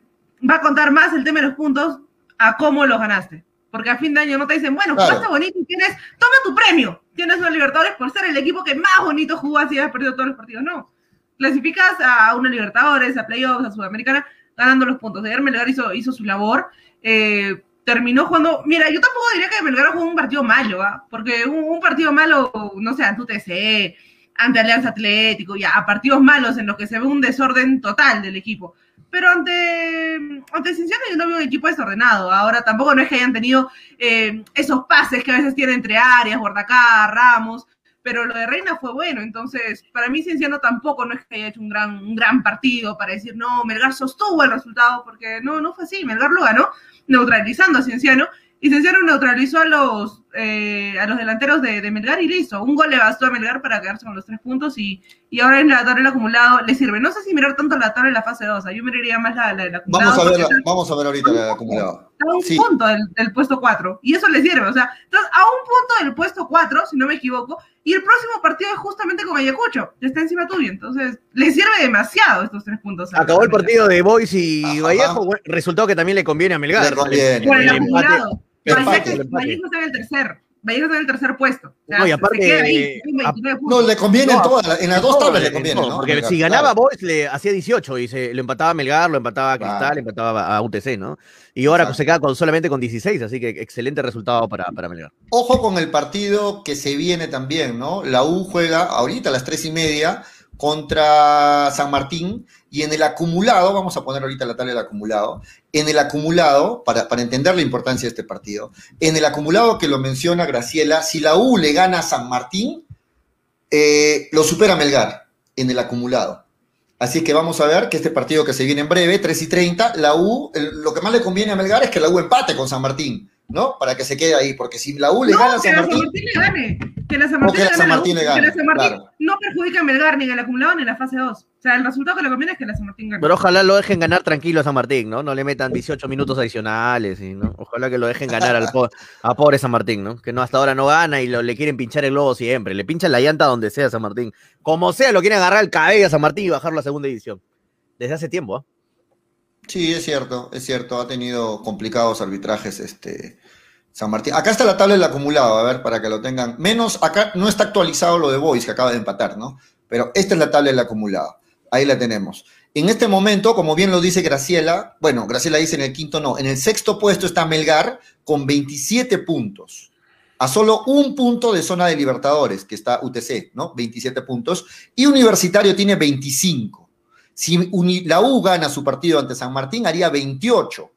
va a contar más el tema de los puntos a cómo los ganaste. Porque a fin de año no te dicen, bueno, Claro. jugaste bonito y tienes, toma tu premio. Tienes una Libertadores por ser el equipo que más bonito jugó así y has perdido todos los partidos. No clasificas a una Libertadores, a playoffs, a Sudamericana, ganando los puntos. Ayer Melgar hizo, hizo su labor, eh, terminó jugando, mira, yo tampoco diría que Melgar jugó un partido malo, ¿ah? porque un, un partido malo, no sé, ante UTC, ante Alianza Atlético, ya, partidos malos en los que se ve un desorden total del equipo. Pero ante, ante Cienciano yo no veo un equipo desordenado. Ahora tampoco no es que hayan tenido eh, esos pases que a veces tiene entre áreas, Guardacá, Ramos, pero lo de Reina fue bueno, entonces para mí Cienciano tampoco no es que haya hecho un gran, un gran partido para decir, no, Melgar sostuvo el resultado, porque no, no fue así, Melgar lo ganó neutralizando a Cienciano, y Cienciano neutralizó a los, eh, a los delanteros de, de Melgar y listo, un gol le bastó a Melgar para quedarse con los tres puntos y, y ahora en la tabla acumulado le sirve. No sé si mirar tanto la tabla en la fase 2, yo miraría más la, la del acumulado. Vamos a ver, vamos a ver ahorita el acumulado. Está a un Sí. punto del, del puesto 4 y eso le sirve, o sea, entonces a un punto del puesto 4, si no me equivoco, y el próximo partido es justamente con Ayacucho, que está encima tuyo, entonces le sirve demasiado estos tres puntos. Acabó el partido de Boys y Ajá. Vallejo, resultado que también le conviene a Melgar. Le conviene. Por el acumulado. Vallejo está en el tercer, Vallejo está en el tercer puesto. O sea, No, y se aparte, queda ahí, tiene a- 29 No, le conviene en todas, las- en las dos todo, tablas le en conviene, ¿no? Porque si claro. ganaba Boys le hacía 18 y se lo empataba a Melgar, lo empataba a Cristal, Claro. le empataba a UTC, ¿no? Y ahora Exacto. se queda con, solamente con 16, así que excelente resultado para, para Melgar. Ojo con el partido que se viene también, ¿no? La U juega ahorita a las tres y media contra San Martín y en el acumulado, vamos a poner ahorita la tabla del acumulado, en el acumulado, para, para entender la importancia de este partido, en el acumulado que lo menciona Graciela, si la U le gana a San Martín, eh, lo supera Melgar en el acumulado. Así que vamos a ver que este partido que se viene en breve, 3 y 30, la U, lo que más le conviene a Melgar es que la U empate con San Martín, ¿no? Para que se quede ahí, porque si la U le No, gana a que San la Martín, San Martín le gane. Que la San Martín, que la le San gane Martín la le U, que gane, la San Martín claro. no perjudica a Melgar ni en el acumulado ni en la fase 2. O sea, el resultado que le conviene es que la San Martín gane. Pero ojalá lo dejen ganar tranquilo a San Martín, ¿no? No le metan 18 minutos adicionales, y, ¿no? Ojalá que lo dejen ganar al po- a pobre San Martín, ¿no? Que no hasta ahora no gana y lo, le quieren pinchar el globo siempre. Le pinchan la llanta donde sea a San Martín. Como sea, lo quieren agarrar el cabello a San Martín y bajarlo a segunda división. Desde hace tiempo, ¿ah? Sí, es cierto, es cierto, ha tenido complicados arbitrajes este San Martín. Acá está la tabla del acumulado, a ver, para que lo tengan. Menos, acá no está actualizado lo de Boys, que acaba de empatar, ¿no? Pero esta es la tabla del acumulado. Ahí la tenemos. En este momento, como bien lo dice Graciela, bueno, Graciela dice en el quinto no, en el sexto puesto está Melgar con 27 puntos. A solo un punto de zona de Libertadores, que está UTC, ¿no? 27 puntos. Y Universitario tiene 25. Si Uni- la U gana su partido ante San Martín, haría 28,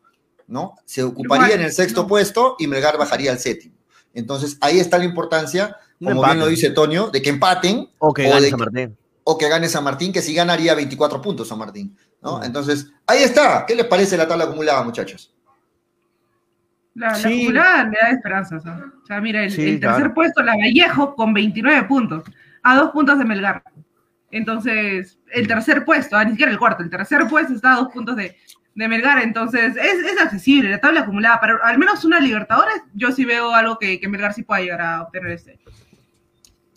¿no? Se ocuparía Igual, en el sexto no. puesto y Melgar bajaría al séptimo. Entonces, ahí está la importancia, Un como empate. bien lo dice Toño, de que empaten O que O gane San que- Martín. o que gane San Martín, que si ganaría 24 puntos San Martín, ¿no? Mm. Entonces, ahí está. ¿Qué les parece la tabla acumulada, muchachos? La, acumulada me da esperanzas. ¿ah? O sea, mira, el, Sí, el tercer claro. puesto, la Vallejo, con 29 puntos, a dos puntos de Melgar. Entonces, el tercer puesto, ah, ni siquiera el cuarto, el tercer puesto está a dos puntos de, de Melgar, entonces es, es accesible, la tabla acumulada, para al menos una Libertadores, yo sí veo algo que, que Melgar sí pueda llegar a obtener este.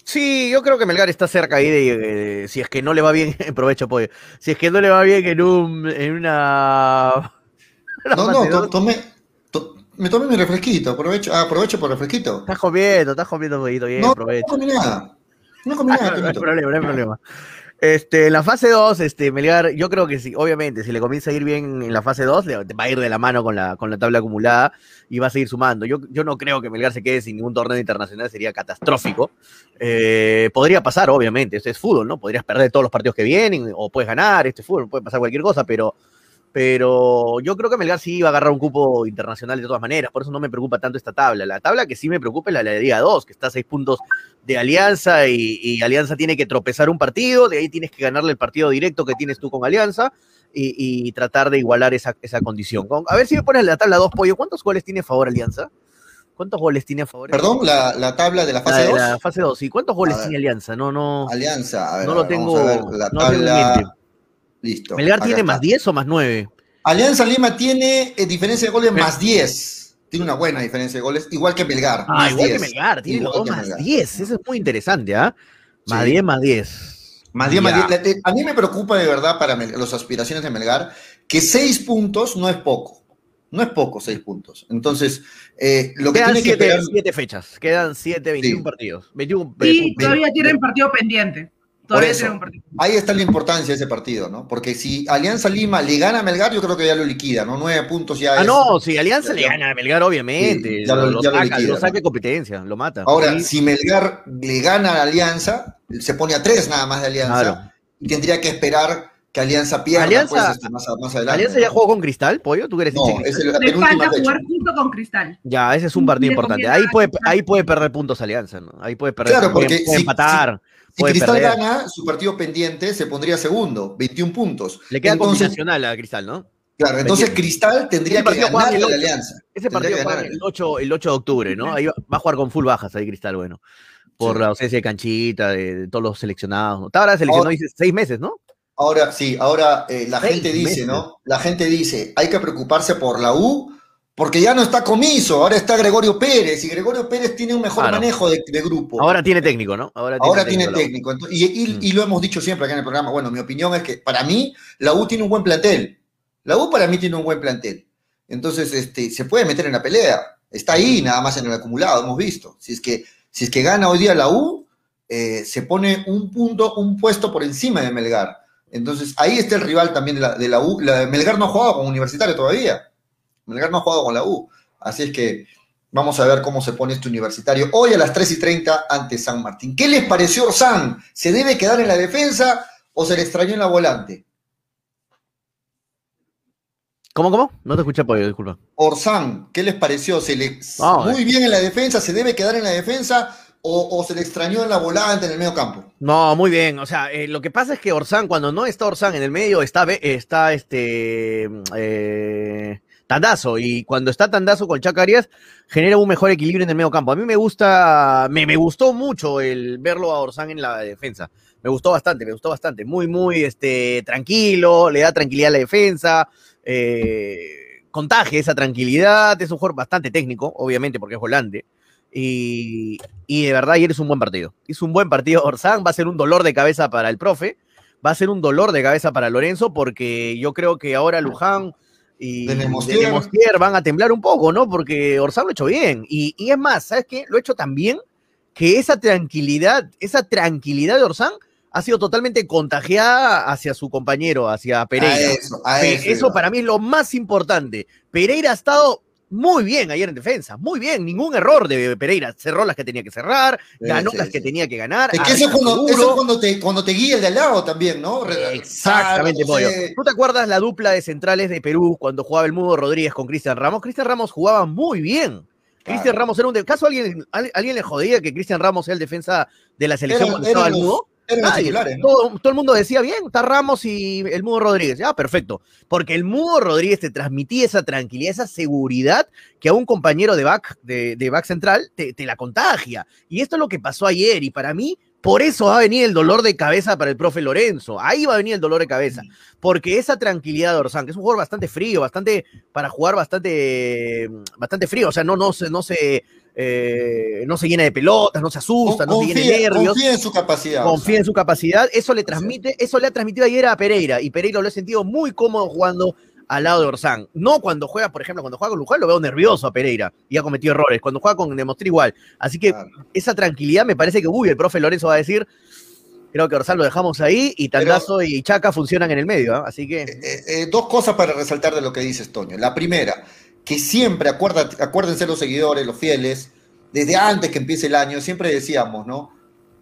Sí, yo creo que Melgar está cerca ahí de, si es que no le va bien, aprovecho pollo, si es que no le va bien en un en una No, no, to- tomé, to- me tomé mi refresquito, aprovecho, ah, aprovecho por refresquito. Estás comiendo, estás comiendo poquito bien, No, no aprovecho. comí nada. No comí nada, no hay problema, no hay problema. Este, en la fase 2, este, Melgar, yo creo que sí, obviamente, si le comienza a ir bien en la fase 2, le va a ir de la mano con la, con la tabla acumulada y va a seguir sumando. Yo, yo no creo que Melgar se quede sin ningún torneo internacional, sería catastrófico. Eh, podría pasar, obviamente, esto es fútbol, ¿no? Podrías perder todos los partidos que vienen o puedes ganar, este es fútbol, puede pasar cualquier cosa, pero, pero yo creo que Melgar sí va a agarrar un cupo internacional de todas maneras, por eso no me preocupa tanto esta tabla. La tabla que sí me preocupa es la de la Liga 2, que está a seis puntos de Alianza y, y Alianza tiene que tropezar un partido, de ahí tienes que ganarle el partido directo que tienes tú con Alianza y, y tratar de igualar esa, esa condición. Con- a ver si me pones la tabla 2, Pollo, ¿cuántos goles tiene a favor Alianza? ¿Cuántos goles tiene a favor? Perdón, la, la tabla de la fase de 2. la fase 2, ¿y cuántos goles ver. tiene Alianza? No, no, Alianza, a ver, no a lo ver, tengo, la no lo tengo en tabla. mente. Listo. ¿Melgar tiene está. más 10 o más 9? Alianza Lima tiene eh, diferencia de goles más 10. Tiene una buena diferencia de goles, igual que Melgar. Ah, más igual 10. que Melgar, tiene los Igual dos que más Melgar. 10, eso es muy interesante, ¿ah? Más Sí. 10, más 10. Más 10, más Ya. 10. La- eh, A mí me preocupa de verdad para las aspiraciones de Melgar que 6 puntos no es poco. No es poco 6 puntos. Entonces, eh, lo que Quedan tiene que 7 esperar. fechas, quedan 7, 21 Sí. partidos. 21, Y eh, todavía tienen partido pendiente. Todavía eso. tienen un partido. Ahí está la importancia de ese partido, ¿no? Porque si Alianza Lima le gana a Melgar, yo creo que ya lo liquida, ¿no? 9 puntos ya Ah, es. no, si Alianza ya- le gana a Melgar, obviamente. Sí, ya lo, lo- lo ya lo saca, liquida, lo saca de competencia, lo mata. Ahora, Sí, si Melgar le gana a Alianza, se pone a 3 nada más de Alianza claro. y tendría que esperar que Alianza pierda Alianza- pues, este, más, adelante. ¿Alianza ya jugó con Cristal, Pollo? ¿Tú que eres hincha de No, es el- la Le falta fecha. jugar junto con Cristal. Ya, ese es un partido importante. Ahí puede, ahí puede perder puntos Alianza, ¿no? Ahí puede perder Claro, puede- porque puede si- empatar, Si puede Cristal perder. gana su partido pendiente, se pondría segundo, 21 puntos. Le queda combinacional a Cristal, ¿no? claro, entonces. Cristal tendría que ganar el la. Alianza. Ese partido juega ganar. el 8, el 8 de octubre, ¿no? Ahí va, va a jugar con full bajas ahí Cristal, bueno. Por Sí. la ausencia de canchita, de, de todos los seleccionados. ahora seleccionado, Ahora- seis meses, ¿no? Ahora, sí, ahora eh, la gente dice, meses. ¿no? La gente dice, hay que preocuparse por la U porque ya no está Comiso, ahora está Gregorio Pérez y Gregorio Pérez tiene un mejor Claro. manejo de, de grupo. Ahora tiene técnico, ¿no? Ahora tiene Ahora técnico. Ento- Y, y- Mm. y lo hemos dicho siempre acá en el programa. Bueno, mi opinión es que para mí la U tiene un buen plantel. La U para mí tiene un buen plantel. Entonces, este, se puede meter en la pelea. Está ahí nada más en el acumulado, hemos visto. Si es que, si es que gana hoy día la U, eh, se pone un punto, un puesto por encima de Melgar. Entonces, ahí está el rival también de la, de la U. La, Melgar no ha jugado con Universitario todavía. Melgar no ha jugado con la U. Así es que vamos a ver cómo se pone este Universitario hoy a las 3 y 30 ante San Martín. ¿Qué les pareció Orsán? ¿Se debe quedar en la defensa o se le extrañó en la volante? ¿Cómo, cómo? No te escuché, Pollo, disculpa. Orsán, ¿qué les pareció? ¿Se le No, muy bien en la defensa? ¿Se debe quedar en la defensa o, o se le extrañó en la volante, en el medio campo? No, muy bien. O sea, eh, lo que pasa es que Orsán, cuando no está Orsán en el medio, está, está este eh, Tandazo. Y cuando está Tandazo con Chacarias, genera un mejor equilibrio en el medio campo. A mí me gusta, me, me gustó mucho el verlo a Orsán en la defensa. Me gustó bastante, me gustó bastante. Muy, muy este, tranquilo, le da tranquilidad a la defensa. eh, contagia esa tranquilidad. Es un jugador bastante técnico, obviamente, porque es volante. Y, y de verdad ayer es un buen partido. Hizo un buen partido Orsán, va a ser un dolor de cabeza para el profe, va a ser un dolor de cabeza para Lorenzo, porque yo creo que ahora Luján y De de Nemostier. Nemostier van a temblar un poco, ¿no? Porque Orsán lo ha hecho bien. Y, y es más, ¿sabes qué? Lo ha hecho tan bien que esa tranquilidad, esa tranquilidad de Orsán ha sido totalmente contagiada hacia su compañero, hacia Pereira. A eso, a eso. para mí es lo más importante. Pereira ha estado muy bien ayer en defensa, muy bien, ningún error de Pereira. Cerró las que tenía que cerrar, ganó sí, las sí. que tenía que ganar. Es que eso es cuando, eso te, cuando te guía el de al lado también, ¿no? Exactamente. Pollo. ¿Tú te acuerdas la dupla de centrales de Perú cuando jugaba el Mudo Rodríguez con Cristian Ramos? Cristian Ramos jugaba muy bien. Cristian Ramos era un... De... ¿Caso alguien, al- alguien le jodía que Cristian Ramos sea el defensa de la selección cuando estaba el Mudo? ¿No? todo, todo el mundo decía bien, está Ramos y el Mudo Rodríguez. Ya, perfecto. Porque el Mudo Rodríguez te transmitía esa tranquilidad, esa seguridad que a un compañero de back, de, de back central te, te la contagia. Y esto es lo que pasó ayer. Y para mí, Por eso va a venir el dolor de cabeza para el profe Lorenzo. Ahí va a venir el dolor de cabeza. Porque esa tranquilidad de Orsán, que es un jugador bastante frío, bastante, para jugar bastante, bastante frío, o sea, no, no se, no se, eh, no se llena de pelotas, no se asusta, no se llena de nervios. Confía en su capacidad. Confía en su capacidad. Eso le transmite, eso le ha transmitido ayer a Pereira. Y Pereira lo he sentido muy cómodo jugando al lado de Orsán. No cuando juega, por ejemplo, cuando juega con Luján lo veo nervioso a Pereira y ha cometido errores. Cuando juega con Demostré igual. Así que Claro. esa tranquilidad me parece que, uy, el profe Lorenzo va a decir, creo que Orsán lo dejamos ahí y Tandazo y Chaca funcionan en el medio. ¿ah? Así que, Eh, eh, dos cosas para resaltar de lo que dices, Toño. La primera, que siempre, acuerda- acuérdense los seguidores, los fieles, desde antes que empiece el año, siempre decíamos, ¿no?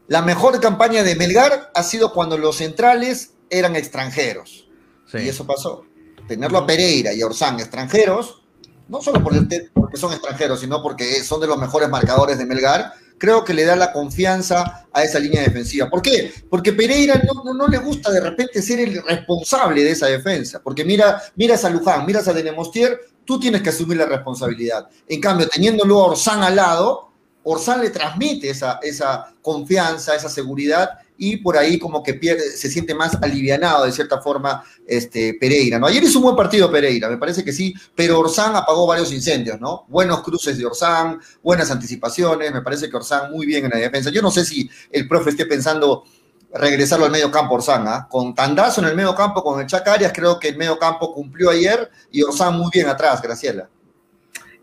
La mejor campaña de Melgar ha sido cuando los centrales eran extranjeros. sí. Y eso pasó. Tenerlo a Pereira y a Orsán extranjeros, no solo porque son extranjeros, sino porque son de los mejores marcadores de Melgar, creo que le da la confianza a esa línea defensiva. ¿Por qué? Porque Pereira no, le gusta de repente ser el responsable de esa defensa. Porque mira, miras a Luján, miras a Denemostier, tú tienes que asumir la responsabilidad. En cambio, teniéndolo a Orsán al lado, Orsán le transmite esa confianza, esa seguridad y por ahí como que pierde, se siente más alivianado de cierta forma este, Pereira. ¿no? Ayer hizo un buen partido Pereira, me parece que sí, pero Orsán apagó varios incendios, ¿no? Buenos cruces de Orsán, buenas anticipaciones, me parece que Orsán muy bien en la defensa. Yo no sé si el profe esté pensando regresarlo al medio campo Orsán, ¿ah? Con Tandazo en el medio campo, con el Chacarias, creo que el medio campo cumplió ayer y Orsán muy bien atrás, Graciela.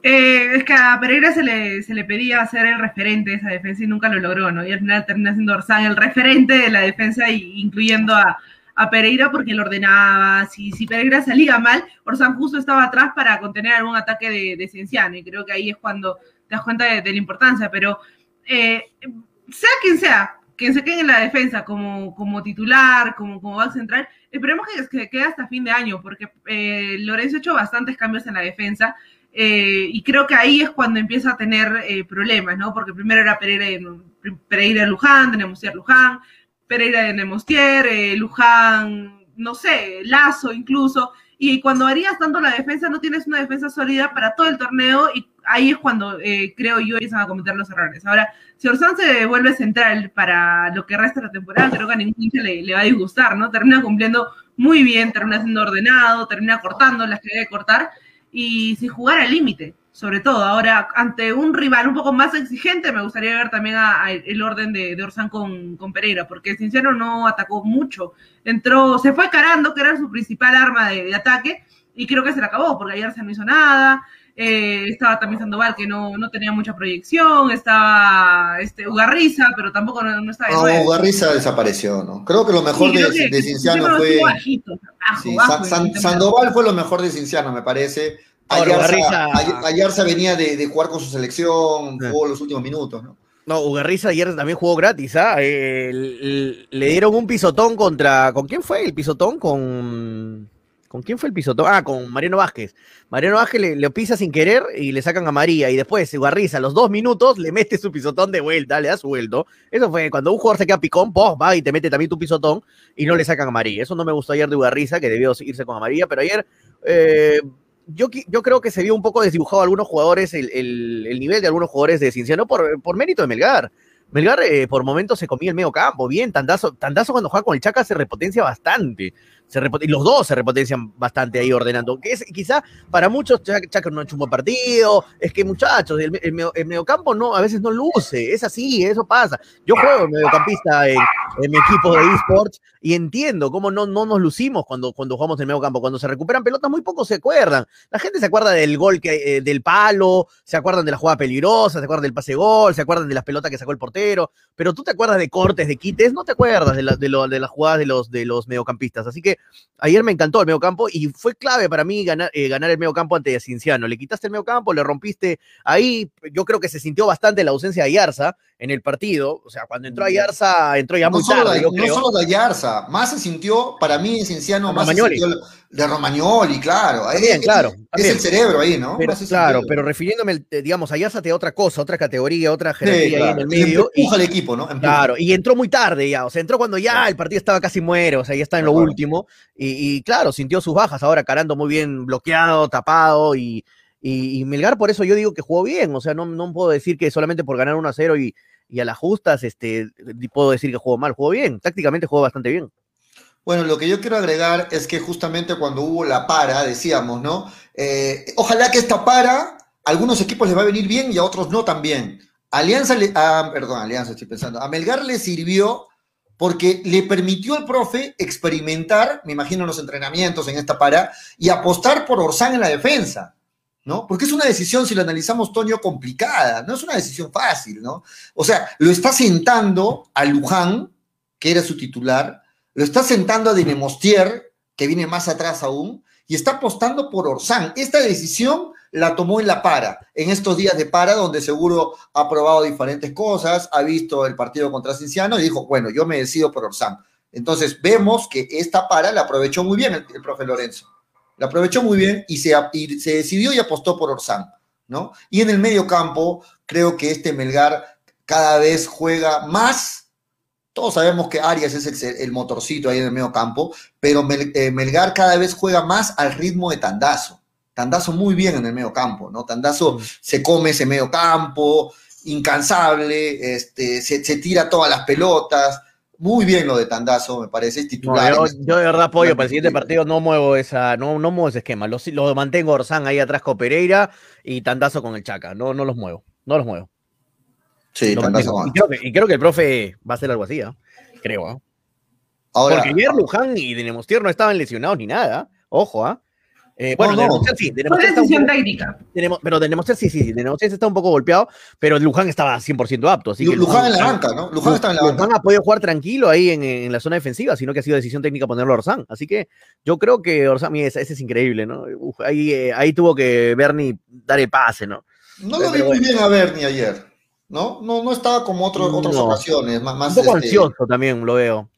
Eh, es que a Pereira se le, se le pedía ser el referente de esa defensa y nunca lo logró, ¿no? Y al final termina siendo Orsán el referente de la defensa, y, incluyendo a, a Pereira porque lo ordenaba. Si, si Pereira salía mal, Orsán justo estaba atrás para contener algún ataque de, de Cienciano, y creo que ahí es cuando te das cuenta de, la importancia. Pero eh, sea quien sea, quien se quede en la defensa como, como titular, como, como back central, esperemos que, que quede hasta fin de año, porque eh, Lorenzo ha hecho bastantes cambios en la defensa. Eh, y creo que ahí es cuando empieza a tener eh, problemas, ¿no? Porque primero era Pereira, Pereira Luján, Luján, Pereira de Nemostier, eh, Luján, no sé, Lazo incluso. Y cuando harías tanto la defensa, no tienes una defensa sólida para todo el torneo y ahí es cuando eh, creo yo empiezan a cometer los errores. Ahora, si Orsán se vuelve central para lo que resta de la temporada, creo que a ningún hincha le, le va a disgustar, ¿no? Termina cumpliendo muy bien, termina siendo ordenado, termina cortando las que debe cortar y sin jugar al límite, sobre todo. Ahora, ante un rival un poco más exigente, me gustaría ver también a- el orden de, de Orsán con, con Pereira, porque Sincero no atacó mucho. Entró, se fue carando, que era su principal arma de, de ataque, y creo que se le acabó, porque ayer se no hizo nada. Eh, estaba también Sandoval, que no, no tenía mucha proyección. Estaba este, Ugarriza, pero tampoco no, no estaba de No. Ugarriza desapareció, ¿no? Creo que lo mejor Sí, de, que de Cinciano fue. estuvo bajito, bajo, Sí, bajo San- en San- el temporada. Sandoval fue lo mejor de Cinciano, me parece. Ayarza, Ayarza venía de, de jugar con su selección, Ah. jugó los últimos minutos, ¿no? No, Ugarriza ayer también jugó gratis, ¿ah? Eh, le dieron un pisotón contra. ¿Con quién fue el pisotón? Con. ¿Con quién fue el pisotón? Ah, con Mariano Vázquez. Mariano Vázquez le, pisa sin querer y le sacan a María. Y después Ugarriza, a los dos minutos, le mete su pisotón de vuelta, le da su vuelto. Eso fue cuando un jugador se queda picón, pues va y te mete también tu pisotón y no le sacan a María. Eso no me gustó ayer de Ugarriza, que debió irse con María, pero ayer. eh, yo, creo que se vio un poco desdibujado a algunos jugadores, el nivel de algunos jugadores de Cinciano por, por mérito de Melgar. Melgar eh, por momentos se comía el medio campo, bien, Tandazo, Tandazo cuando juega con el Chaca se repotencia bastante, se y los dos se repotencian bastante ahí ordenando, que es quizá para muchos Chaca no ha hecho un buen partido, es que muchachos, el, el, el mediocampo no, a veces no luce, es así, eso pasa. Yo juego mediocampista en, en mi equipo de esports y entiendo cómo no, no nos lucimos cuando, cuando jugamos en el medio campo, cuando se recuperan pelotas muy pocos se acuerdan, la gente se acuerda del gol que, eh, del palo, se acuerdan de la jugada peligrosa, se acuerdan del pase gol, se acuerdan de las pelotas que sacó el portero, pero tú te acuerdas de cortes, de quites, no te acuerdas de, de, lo- de las jugadas de los, de los mediocampistas. Así que ayer me encantó el mediocampo y fue clave para mí ganar, eh, ganar el mediocampo ante Cinciano. Le quitaste el mediocampo, le rompiste ahí. Yo creo que se sintió bastante la ausencia de Ayarza en el partido. O sea, cuando entró Ayarza, entró ya No muy solo, tarde, de, yo no solo de Ayarza, más se sintió, para mí en Cienciano, más se sintió de Romagnoli, claro. También, es, claro, Es el cerebro ahí, ¿no? Pero, claro, pero refiriéndome, eh, digamos, Ayarza te da otra cosa, otra categoría, otra Sí, jerarquía ahí en el Y medio. y- Empuja al equipo, ¿no? Empuja. Claro, y entró muy tarde ya, o sea, entró cuando ya el partido estaba casi muero, o sea, ya está en lo Claro. último, y, y claro, sintió sus bajas, ahora Carando muy bien bloqueado, tapado, y, y, Melgar por eso yo digo que jugó bien, o sea, no, no puedo decir que solamente por ganar 1 a 0 y, y a las justas, este, puedo decir que jugó mal, jugó bien, tácticamente jugó bastante bien. Bueno, lo que yo quiero agregar es que justamente cuando hubo la para, decíamos, ¿no? Eh, ojalá que esta para, a algunos equipos les va a venir bien y a otros no tan bien. Alianza, le, ah, perdón, Alianza estoy pensando, a Melgar le sirvió porque le permitió al profe experimentar, me imagino, los entrenamientos en esta para, y apostar por Orsán en la defensa. Porque es una decisión, si lo analizamos, Toño, complicada, no es una decisión fácil, ¿no? O sea, lo está sentando a Luján, que era su titular, lo está sentando a Dinemostier, que viene más atrás aún, y está apostando por Orsán. Esta decisión la tomó en la para, en estos días de para, donde seguro ha probado diferentes cosas, ha visto el partido contra Cinciano y dijo, bueno, yo me decido por Orsán. Entonces vemos que esta para la aprovechó muy bien el profe Lorenzo. La aprovechó muy bien y se, se decidió y apostó por Orsán, ¿no? Y en el medio campo, creo que este Melgar cada vez juega más. Todos sabemos que Arias es el, motorcito ahí en el medio campo, pero eh, Melgar cada vez juega más al ritmo de Tandazo. Tandazo muy bien en el medio campo, ¿no? Tandazo mm. se come ese medio campo, incansable, este, se, se tira todas las pelotas, muy bien lo de Tandazo, me parece, titular. yo, de verdad apoyo, para el siguiente partido no muevo esa, no, no muevo ese esquema. Lo, lo mantengo Orsán ahí atrás con Pereira y Tandazo con el Chaca. No, no los muevo, no los muevo. Sí, Tandazo y creo, que, y creo, que, el profe va a hacer algo así, ¿eh? creo. ¿eh? Ahora, Porque ayer Luján y Denemostier no estaban lesionados ni nada. Ojo, ¿ah? Eh, bueno, no, no. sí, Fue decisión técnica. Tenemos, pero Denemoster sí, sí, sí, Denemoster está un poco golpeado, pero Luján estaba 100% apto. Así que Luján en la banca, ¿no? Luján está en la banca. Luján ha podido jugar tranquilo ahí en, en, la zona defensiva, sino que ha sido decisión técnica ponerlo a Orsán. Así que yo creo que Orsán, ese, ese es increíble, ¿no? Uf, ahí, eh, ahí tuvo que Bernie dar el pase, ¿no? No lo vi muy bien a Bernie ayer. ¿no? No, no estaba como otro, otras ocasiones. Más, más un poco este... ansioso también lo veo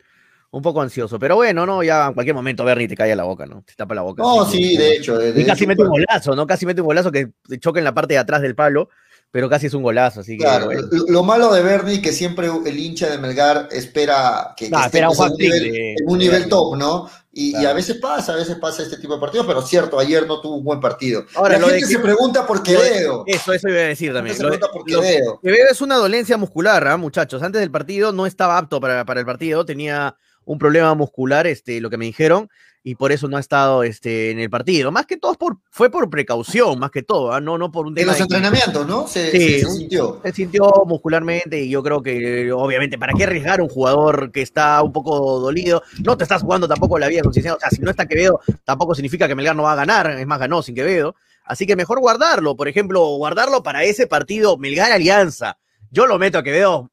un poco ansioso. Pero bueno, no, ya en cualquier momento Bernie te cae la boca, ¿no? Te tapa la boca. No, sí, de hecho. De, y casi mete un golazo, ¿no? Casi mete un golazo que choca en la parte de atrás del palo, pero casi es un golazo. Así que, claro, bueno. lo, malo de Bernie que siempre el hincha de Melgar espera que, que esté espera un, pues, en un nivel, de, en un nivel top, ¿no? Y, claro. y, a veces pasa, a veces pasa este tipo de partidos, pero cierto, ayer no tuvo un buen partido. Ahora, la gente se pregunta por Quevedo. Eso, eso iba a decir también. Se pregunta por Quevedo. Quevedo es una dolencia muscular, ¿eh, muchachos. Antes del partido no estaba apto para, para el partido, tenía un problema muscular, este, lo que me dijeron, y por eso no ha estado este, en el partido. Más que todo por, fue por precaución, más que todo, ¿eh? no, no por un tema. En los de... entrenamientos, ¿no? Se, sí, se, sintió. Se sintió muscularmente y yo creo que, obviamente, ¿para qué arriesgar a un jugador que está un poco dolido? No te estás jugando tampoco la vida con Cincinnati. O sea, si no está Quevedo, tampoco significa que Melgar no va a ganar, es más, ganó sin Quevedo. Así que mejor guardarlo, por ejemplo, guardarlo para ese partido Melgar Alianza. Yo lo meto a Quevedo,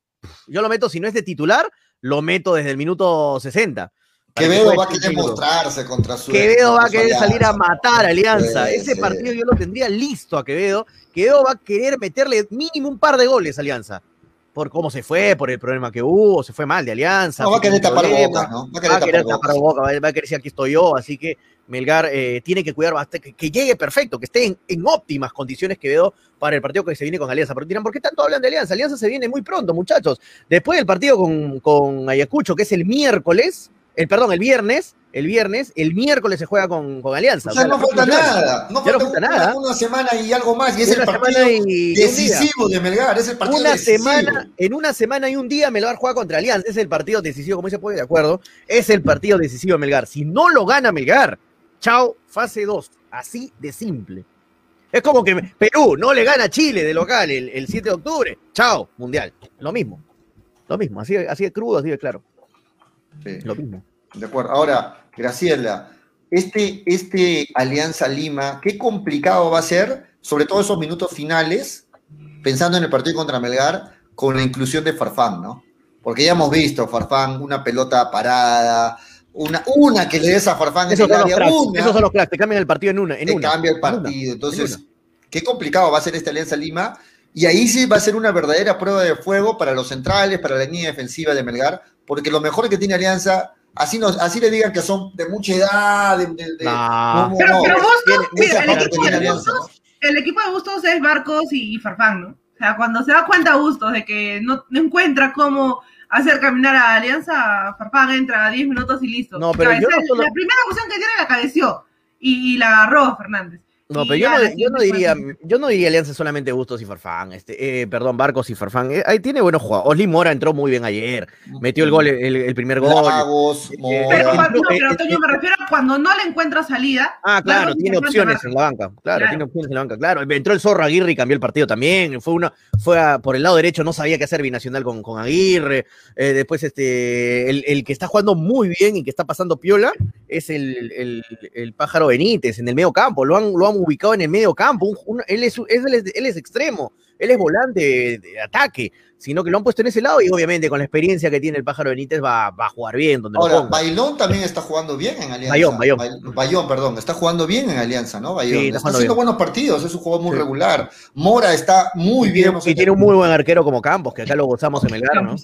yo lo meto si no es de titular, lo meto desde el minuto 60. Quevedo va a querer mostrarse contra su. Quevedo va a querer salir a matar a Alianza. Sí, Ese sí. partido yo lo tendría listo a Quevedo. Quevedo va a querer meterle mínimo un par de goles a Alianza. Por cómo se fue, por el problema que hubo, se fue mal de Alianza. No, va a querer tapar boca, ¿no? Va a querer, va a querer tapar, boca, va a querer decir aquí estoy yo. Así que Melgar eh, tiene que cuidar bastante, que, que, llegue perfecto, que esté en, en, óptimas condiciones Quevedo para el partido que se viene con Alianza. Pero dirán, ¿por qué tanto hablan de Alianza? Alianza se viene muy pronto, muchachos. Después del partido con, con Ayacucho, que es el miércoles, el perdón, el viernes, el viernes, el miércoles se juega con, con Alianza. O sea, o sea no falta nada, no falta, no falta una, nada. Una semana y algo más, y es una el partido y, decisivo de Melgar, es el partido una decisivo. Semana, en una semana y un día Melgar juega contra Alianza, es el partido decisivo, como se puede de acuerdo, es el partido decisivo de Melgar. Si no lo gana Melgar, chao, fase 2, así de simple. Es como que Perú no le gana a Chile de local el, el 7 de octubre, chao, mundial, lo mismo, lo mismo, así, así de crudo, así de claro. Sí. Lo mismo. De acuerdo. Ahora, Graciela, este, este Alianza Lima, qué complicado va a ser, sobre todo esos minutos finales, pensando en el partido contra Melgar, con la inclusión de Farfán, ¿no? Porque ya hemos visto, Farfán, una pelota parada, una, una que le des a Farfán esos, son área, una, esos son los cracks, te cambian el partido en una. En te una, cambia el partido. Entonces, qué complicado va a ser esta Alianza Lima. Y ahí sí va a ser una verdadera prueba de fuego para los centrales, para la línea defensiva de Melgar, porque lo mejor que tiene Alianza así, nos, así le digan que son de mucha edad, de, de, de no. pero, no, pero Bustos, mira, el equipo, de Bustos, ¿no? el equipo de Bustos es Barcos y Farfán, ¿no? O sea, cuando se da cuenta Bustos de que no, no encuentra cómo hacer caminar a Alianza, Farfán entra a 10 minutos y listo. No, pero yo no solo... La primera opción que tiene la cabeció y, y, la agarró Fernández. No, pero yo no, yo no diría, yo no diría Alianza solamente Bustos y Farfán, este, eh, perdón, Barcos y Farfán. Eh, ahí tiene buenos jugadores. Osli Mora entró muy bien ayer, metió el gol, el, el primer gol. Lagos, Eh, Pero, Mora. cuando, no, eh, pero eh, me refiero a cuando no le encuentra salida. Ah, claro, tiene opciones en la banca. Claro, Claro. tiene opciones en la banca, claro. Entró el Zorro Aguirre y cambió el partido también. Fue una, fue a- por el lado derecho, no sabía qué hacer binacional con, con Aguirre. Eh, después, este, el, el que está jugando muy bien y que está pasando piola es el, el- el pájaro Benítez en el medio campo. Lo han, lo han ubicado en el medio campo. Un- un- él, es, es- él, es, él es extremo, él es volante de, de ataque, sino que lo han puesto en ese lado y obviamente con la experiencia que tiene el pájaro Benítez va, va a jugar bien donde Ahora. Bailón también está jugando bien en Alianza. Bayón, Bayón. Bayón, perdón, está jugando bien en Alianza, ¿no? Bayón. Sí, está haciendo bien. buenos partidos, es un jugador muy Sí. regular. Mora está muy y bien. y tiene un muy buen arquero como Campos, que acá lo gozamos en Melgar, ¿no?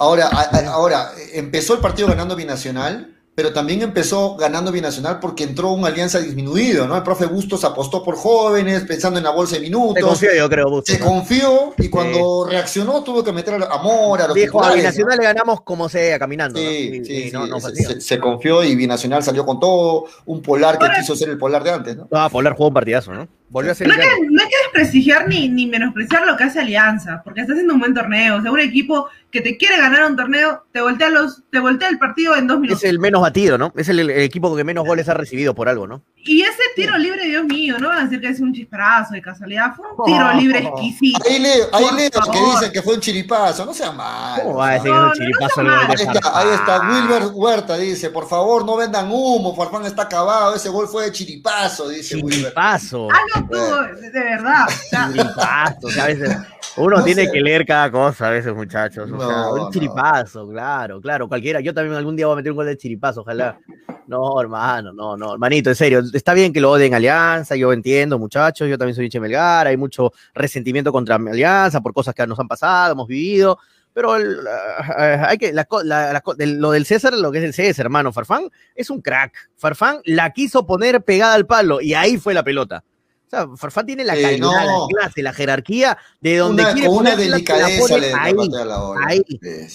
Ahora, a- a- ahora, empezó el partido ganando Binacional, pero también empezó ganando Binacional porque entró una alianza disminuido, ¿no? El profe Bustos apostó por jóvenes, pensando en la bolsa de minutos. confío yo, creo, Bustos, Se ¿no? confió y cuando reaccionó tuvo que meter a Mora, a los Dijo, a Binacional le ganamos como sea, caminando. Sí, sí, sí, no, se, se- se confió y Binacional salió con todo, un polar que quiso ser el polar de antes, ¿no? No, Polar jugó un partidazo, ¿no? Volvió a ser No hay, que, no hay que desprestigiar ni, ni menospreciar lo que hace Alianza, porque está haciendo un buen torneo. O sea, un equipo que te quiere ganar un torneo, te voltea, los, te voltea el partido en dos Es minutos. el menos batido, ¿no? Es el, el equipo que menos goles ha recibido por algo, ¿no? Y ese tiro libre, Dios mío, no van a decir que es un chisparazo de casualidad, fue un tiro libre exquisito. Ahí leo, ahí leo que dicen que fue un chiripazo, no sea mal. ¿Cómo va a decir No, que no, es un no chiripazo sea el gol mal. de Ahí está, ahí está, Wilber Huerta dice, por favor, no vendan humo, Farfán está acabado, ese gol fue de chiripazo, dice Wilber. Chiripazo. Hazlo tú, de, de verdad. O sea, Chiripazo. o sea, a veces uno No tiene sé. que leer cada cosa a veces, muchachos. O sea, No, un no. chiripazo, claro, claro. Cualquiera. Yo también algún día voy a meter un gol de chiripazo, ojalá. No, hermano, no, no, hermanito, en serio. Está bien que lo odien Alianza, yo entiendo, muchachos. Yo también soy hincha de Melgar, hay mucho resentimiento contra Alianza por cosas que nos han pasado, hemos vivido. Pero el, ah, hay que, la la- lo del César, lo que es el César, hermano, Farfán es un crack. Farfán la quiso poner pegada al palo y ahí fue la pelota. O sea, Farfán tiene la calidad, no. la clase, la jerarquía de donde Una, quiere con una la ahí. la ahí.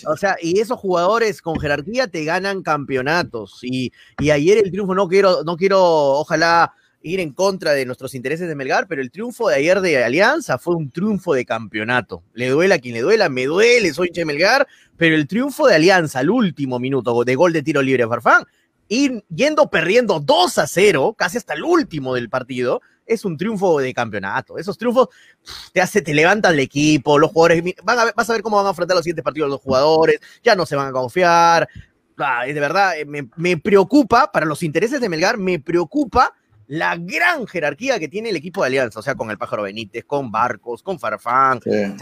O sea, y esos jugadores con jerarquía te ganan campeonatos. Y, y ayer el triunfo, no quiero, no quiero, ojalá ir en contra de nuestros intereses de Melgar, pero el triunfo de ayer de Alianza fue un triunfo de campeonato. Le duela a quien le duela, me duele, soy de Melgar, pero el triunfo de Alianza al último minuto de gol de tiro libre de Farfán, ir yendo perdiendo 2 a 0, casi hasta el último del partido, es un triunfo de campeonato. Esos triunfos te hace, te levantan el equipo, los jugadores van a ver, vas a ver cómo van a enfrentar los siguientes partidos los jugadores, ya no se van a confiar. Ah, de verdad, eh, me, me preocupa, para los intereses de Melgar, me preocupa la gran jerarquía que tiene el equipo de Alianza, o sea, con el Pájaro Benítez, con Barcos, con Farfán.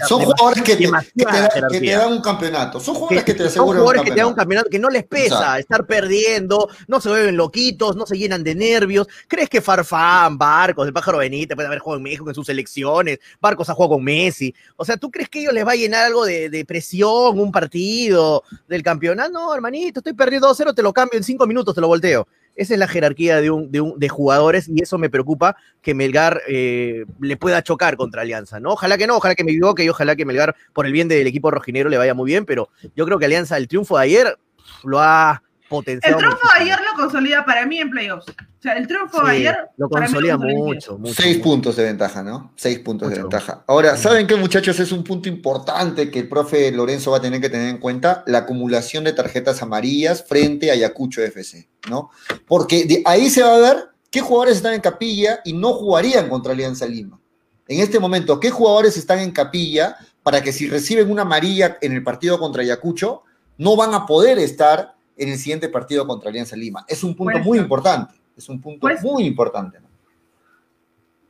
Son jugadores que te, que te demasiada dan- que te jerarquía. dan un campeonato. Son jugadores que, te son aseguran un jugadores que te dan un campeonato. que no les pesa Exacto. estar perdiendo, no se vuelven loquitos, no se llenan de nervios. ¿Crees que Farfán, Barcos, el pájaro Benítez puede haber jugado en México en sus selecciones? Barcos ha jugado con Messi. O sea, ¿tú crees que ellos les va a llenar algo de, de presión, un partido del campeonato? No, hermanito, estoy perdiendo 2-0, te lo cambio en 5 minutos, te lo volteo. Esa es la jerarquía de, un, de, un, de jugadores y eso me preocupa que Melgar eh, le pueda chocar contra Alianza, ¿no? Ojalá que no, ojalá que me equivoque y ojalá que Melgar, por el bien del equipo rojinero, le vaya muy bien, pero yo creo que Alianza, el triunfo de ayer, lo ha potenciado. el triunfo de muchísimo. ayer lo consolida para mí en playoffs. O sea, el triunfo de Sí, ayer lo para mí consolida mucho, mucho. Seis mucho. puntos de ventaja, ¿no? Seis puntos de ventaja. Ahora, ¿saben qué, muchachos? Es un punto importante que el profe Lorenzo va a tener que tener en cuenta, la acumulación de tarjetas amarillas frente a Ayacucho FC, ¿no? Porque de ahí se va a ver qué jugadores están en capilla y no jugarían contra Alianza Lima. En este momento, ¿qué jugadores están en capilla para que si reciben una amarilla en el partido contra Ayacucho, no van a poder estar en el siguiente partido contra Alianza Lima? Es un punto Cuesta. muy importante. Es un punto Cuesta. muy importante. ¿no?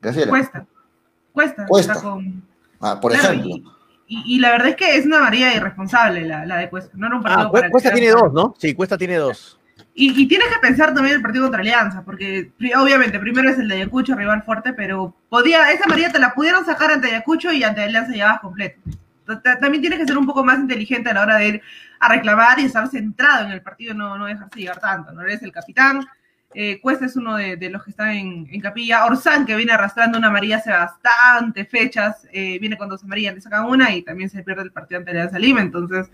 Graciela. Cuesta. Cuesta. Cuesta. con- Ah, por Claro, ejemplo. y, y- y la verdad es que es una varilla irresponsable la, la de Cuesta. No era un partido Ah, para Cuesta tiene dos, ¿no? Sí, Cuesta tiene dos. Y, y tienes que pensar también el partido contra Alianza, porque obviamente primero es el de Ayacucho, rival fuerte, pero podía, esa María te la pudieron sacar ante Ayacucho y ante Alianza llevabas completo. Ta- ta- También tienes que ser un poco más inteligente a la hora de ir a reclamar y estar centrado en el partido, no, no dejarse llegar tanto. No eres el capitán. eh, Cuesta es uno de, de los que están en, en capilla. Orsán, que viene arrastrando una amarilla hace bastante fechas, eh, viene con dos amarillas, le sacan una y también se pierde el partido ante Alianza Lima. Entonces,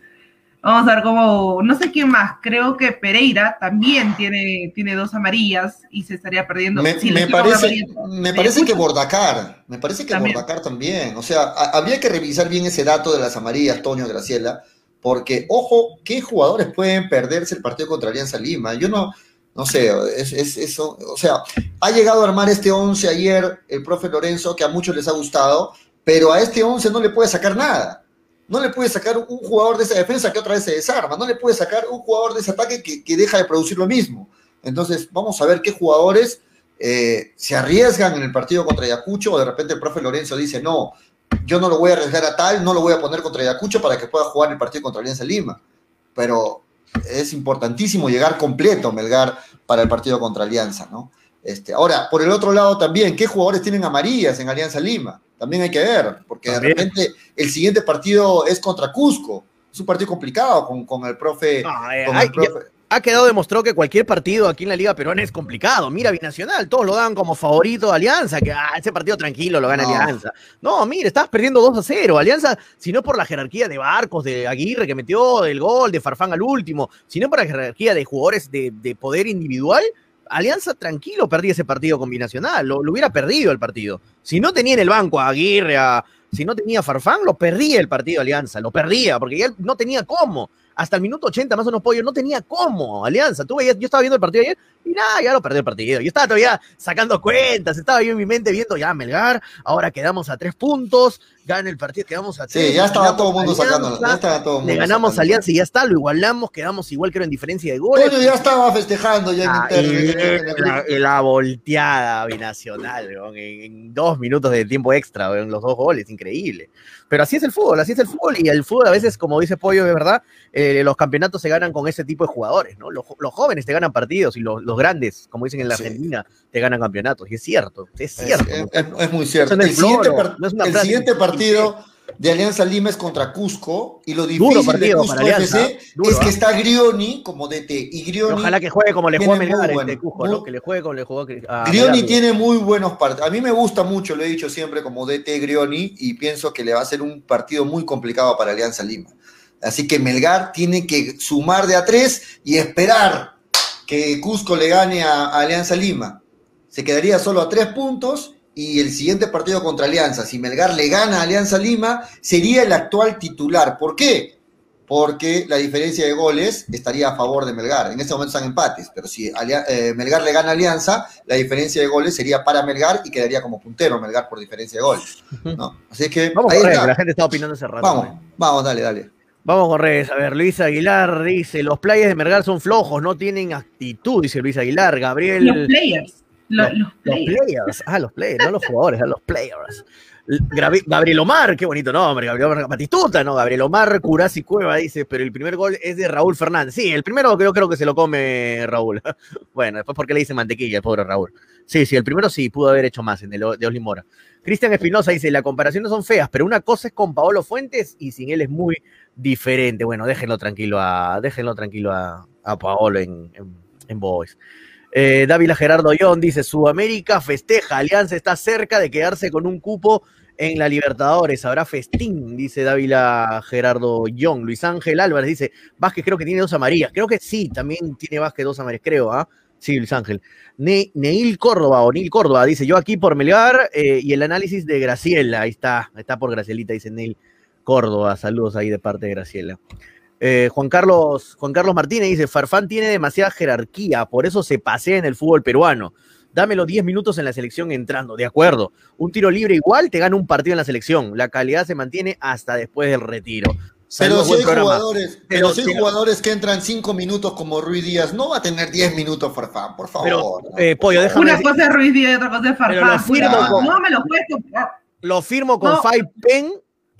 Vamos a ver cómo, no sé quién más, creo que Pereira también tiene, tiene dos amarillas y se estaría perdiendo. Me, si me parece, amarilla, me parece que. Bordacar, me parece que También. Bordacar también. O sea, a- habría que revisar bien ese dato de las amarillas, Toño Graciela, porque, ojo, ¿qué jugadores pueden perderse el partido contra Alianza Lima? Yo no, no sé, es, es- eso, o sea, ha llegado a armar este 11 ayer el profe Lorenzo, que a muchos les ha gustado, pero a este 11 no le puede sacar nada. No le puede sacar un jugador de esa defensa que otra vez se desarma, no le puede sacar un jugador de ese ataque que, que deja de producir lo mismo. Entonces, vamos a ver qué jugadores eh, se arriesgan en el partido contra Ayacucho o de repente el profe Lorenzo dice, no, yo no lo voy a arriesgar a tal, no lo voy a poner contra Ayacucho para que pueda jugar el partido contra Alianza Lima. Pero es importantísimo llegar completo, Melgar, para el partido contra Alianza, ¿no? Este, ahora, por el otro lado también, ¿qué jugadores tienen amarillas en Alianza Lima? También hay que ver, porque También. de repente el siguiente partido es contra Cusco. Es un partido complicado con, con el profe. Eh, con profe- ha quedado demostrado que cualquier partido aquí en la Liga Peruana es complicado. Mira, Binacional, todos lo dan como favorito a Alianza, que ah, ese partido tranquilo lo gana No. Alianza. No, mire, estabas perdiendo 2 a 0. Alianza, si no por la jerarquía de Barcos, de Aguirre que metió el gol, de Farfán al último, sino por la jerarquía de jugadores de, de poder individual, Alianza tranquilo perdía ese partido con Binacional, lo, lo hubiera perdido el partido. Si no tenía en el banco a Aguirre, a- si no tenía a Farfán, lo perdía el partido Alianza, lo perdía, porque ya no tenía cómo. Hasta el minuto 80 más o menos pollo, no tenía cómo, Alianza. Tú veías- yo estaba viendo el partido ayer y nada, ya lo perdió el partido. Yo estaba todavía sacando cuentas, estaba yo en mi mente viendo ya Melgar, ahora quedamos a tres puntos, gana el partido, quedamos a tres. Sí, ya estaba todo el mundo sacándolo. Ya estaba todo el mundo Le ganamos. Alianza y ya está, lo igualamos, quedamos igual creo en diferencia de goles. Toño ya estaba festejando ya en Ah, Inter- y en- en- en- la, volteada binacional, en, en dos minutos de tiempo extra, weón, los dos goles, increíble. Pero así es el fútbol, así es el fútbol, y el fútbol a veces, como dice Pollo, de verdad, eh, los campeonatos se ganan con ese tipo de jugadores, ¿no? Los, los jóvenes te ganan partidos y los, los grandes, como dicen en la Sí. Argentina, te ganan campeonatos, y es cierto, es cierto. es- es- es muy cierto. No El siguiente, floro, no el partido de Alianza Lima es contra Cusco y lo difícil de Cusco FC duro, es que ¿ah? está Grioni como DT y Grioni, Ojalá que juegue como le jugó a Melgar bueno, este Cusco, muy- ¿no? Que le juegue como le jugó a Grioni tiene muy buenos partidos. A mí me gusta mucho, lo he dicho siempre como DT Grioni y pienso que le va a ser un partido muy complicado para Alianza Lima. Así que Melgar tiene que sumar de a tres y esperar que Cusco le gane a, a Alianza Lima. Se quedaría solo a tres puntos y el siguiente partido contra Alianza, si Melgar le gana a Alianza Lima, sería el actual titular. ¿Por qué? Porque la diferencia de goles estaría a favor de Melgar. En este momento están empates, pero si eh, Melgar le gana a Alianza, la diferencia de goles sería para Melgar y quedaría como puntero Melgar por diferencia de goles. ¿no? Así que Vamos ahí la gente está opinando hace rato. Vamos, vamos, dale, dale. Vamos con redes. A ver, Luis Aguilar dice: Los players de Melgar son flojos, no tienen actitud, dice Luis Aguilar. Gabriel. Los players. Lo- Los- los Los players. players. Ah, los players, no los jugadores, ah, los players. Gabriel, Gabriel Omar, qué bonito nombre, Gabriel Omar Batistuta, ¿no? Gabriel Omar Curasi Cueva dice, pero el primer gol es de Raúl Fernández. Sí, el primero creo, creo que se lo come Raúl. bueno, después porque le dice mantequilla el pobre Raúl. Sí, sí, el primero sí, pudo haber hecho más en el de Oslin Mora. Cristian Espinosa dice, las comparaciones son feas, pero una cosa es con Paolo Fuentes y sin él es muy diferente. Bueno, déjenlo tranquilo a, déjenlo tranquilo a, a Paolo en, en, en Boys. Eh, Dávila Gerardo Yon dice, Sudamérica festeja, Alianza está cerca de quedarse con un cupo en la Libertadores, habrá festín, dice Dávila Gerardo Young. Luis Ángel Álvarez dice, Vázquez creo que tiene dos amarillas, creo que sí, también tiene Vázquez dos amarillas, creo, ¿ah? Sí, Luis Ángel. Ne Neil Córdoba, o Neil Córdoba, dice, yo aquí por Melgar eh, y el análisis de Graciela, ahí está, está por Gracielita, dice Neil Córdoba, saludos ahí de parte de Graciela. Eh, Juan, Carlos, Juan Carlos Martínez dice, Farfán tiene demasiada jerarquía, por eso se pasea en el fútbol peruano. Dámelo 10 minutos en la selección entrando, de acuerdo. Un tiro libre igual te gana un partido en la selección. La calidad se mantiene hasta después del retiro. Pero si hay jugadores, pero, Pero- si hay jugadores que entran cinco minutos como Ruiz Díaz, no va a tener 10 minutos Farfán, por favor. Pero, ¿no? eh, Pollo, déjame Una decir- cosa es Ruiz Díaz y otra cosa es Pero lo Farfán. firmo No, con- no me lo puedes comprar. Lo firmo con No. Five Pen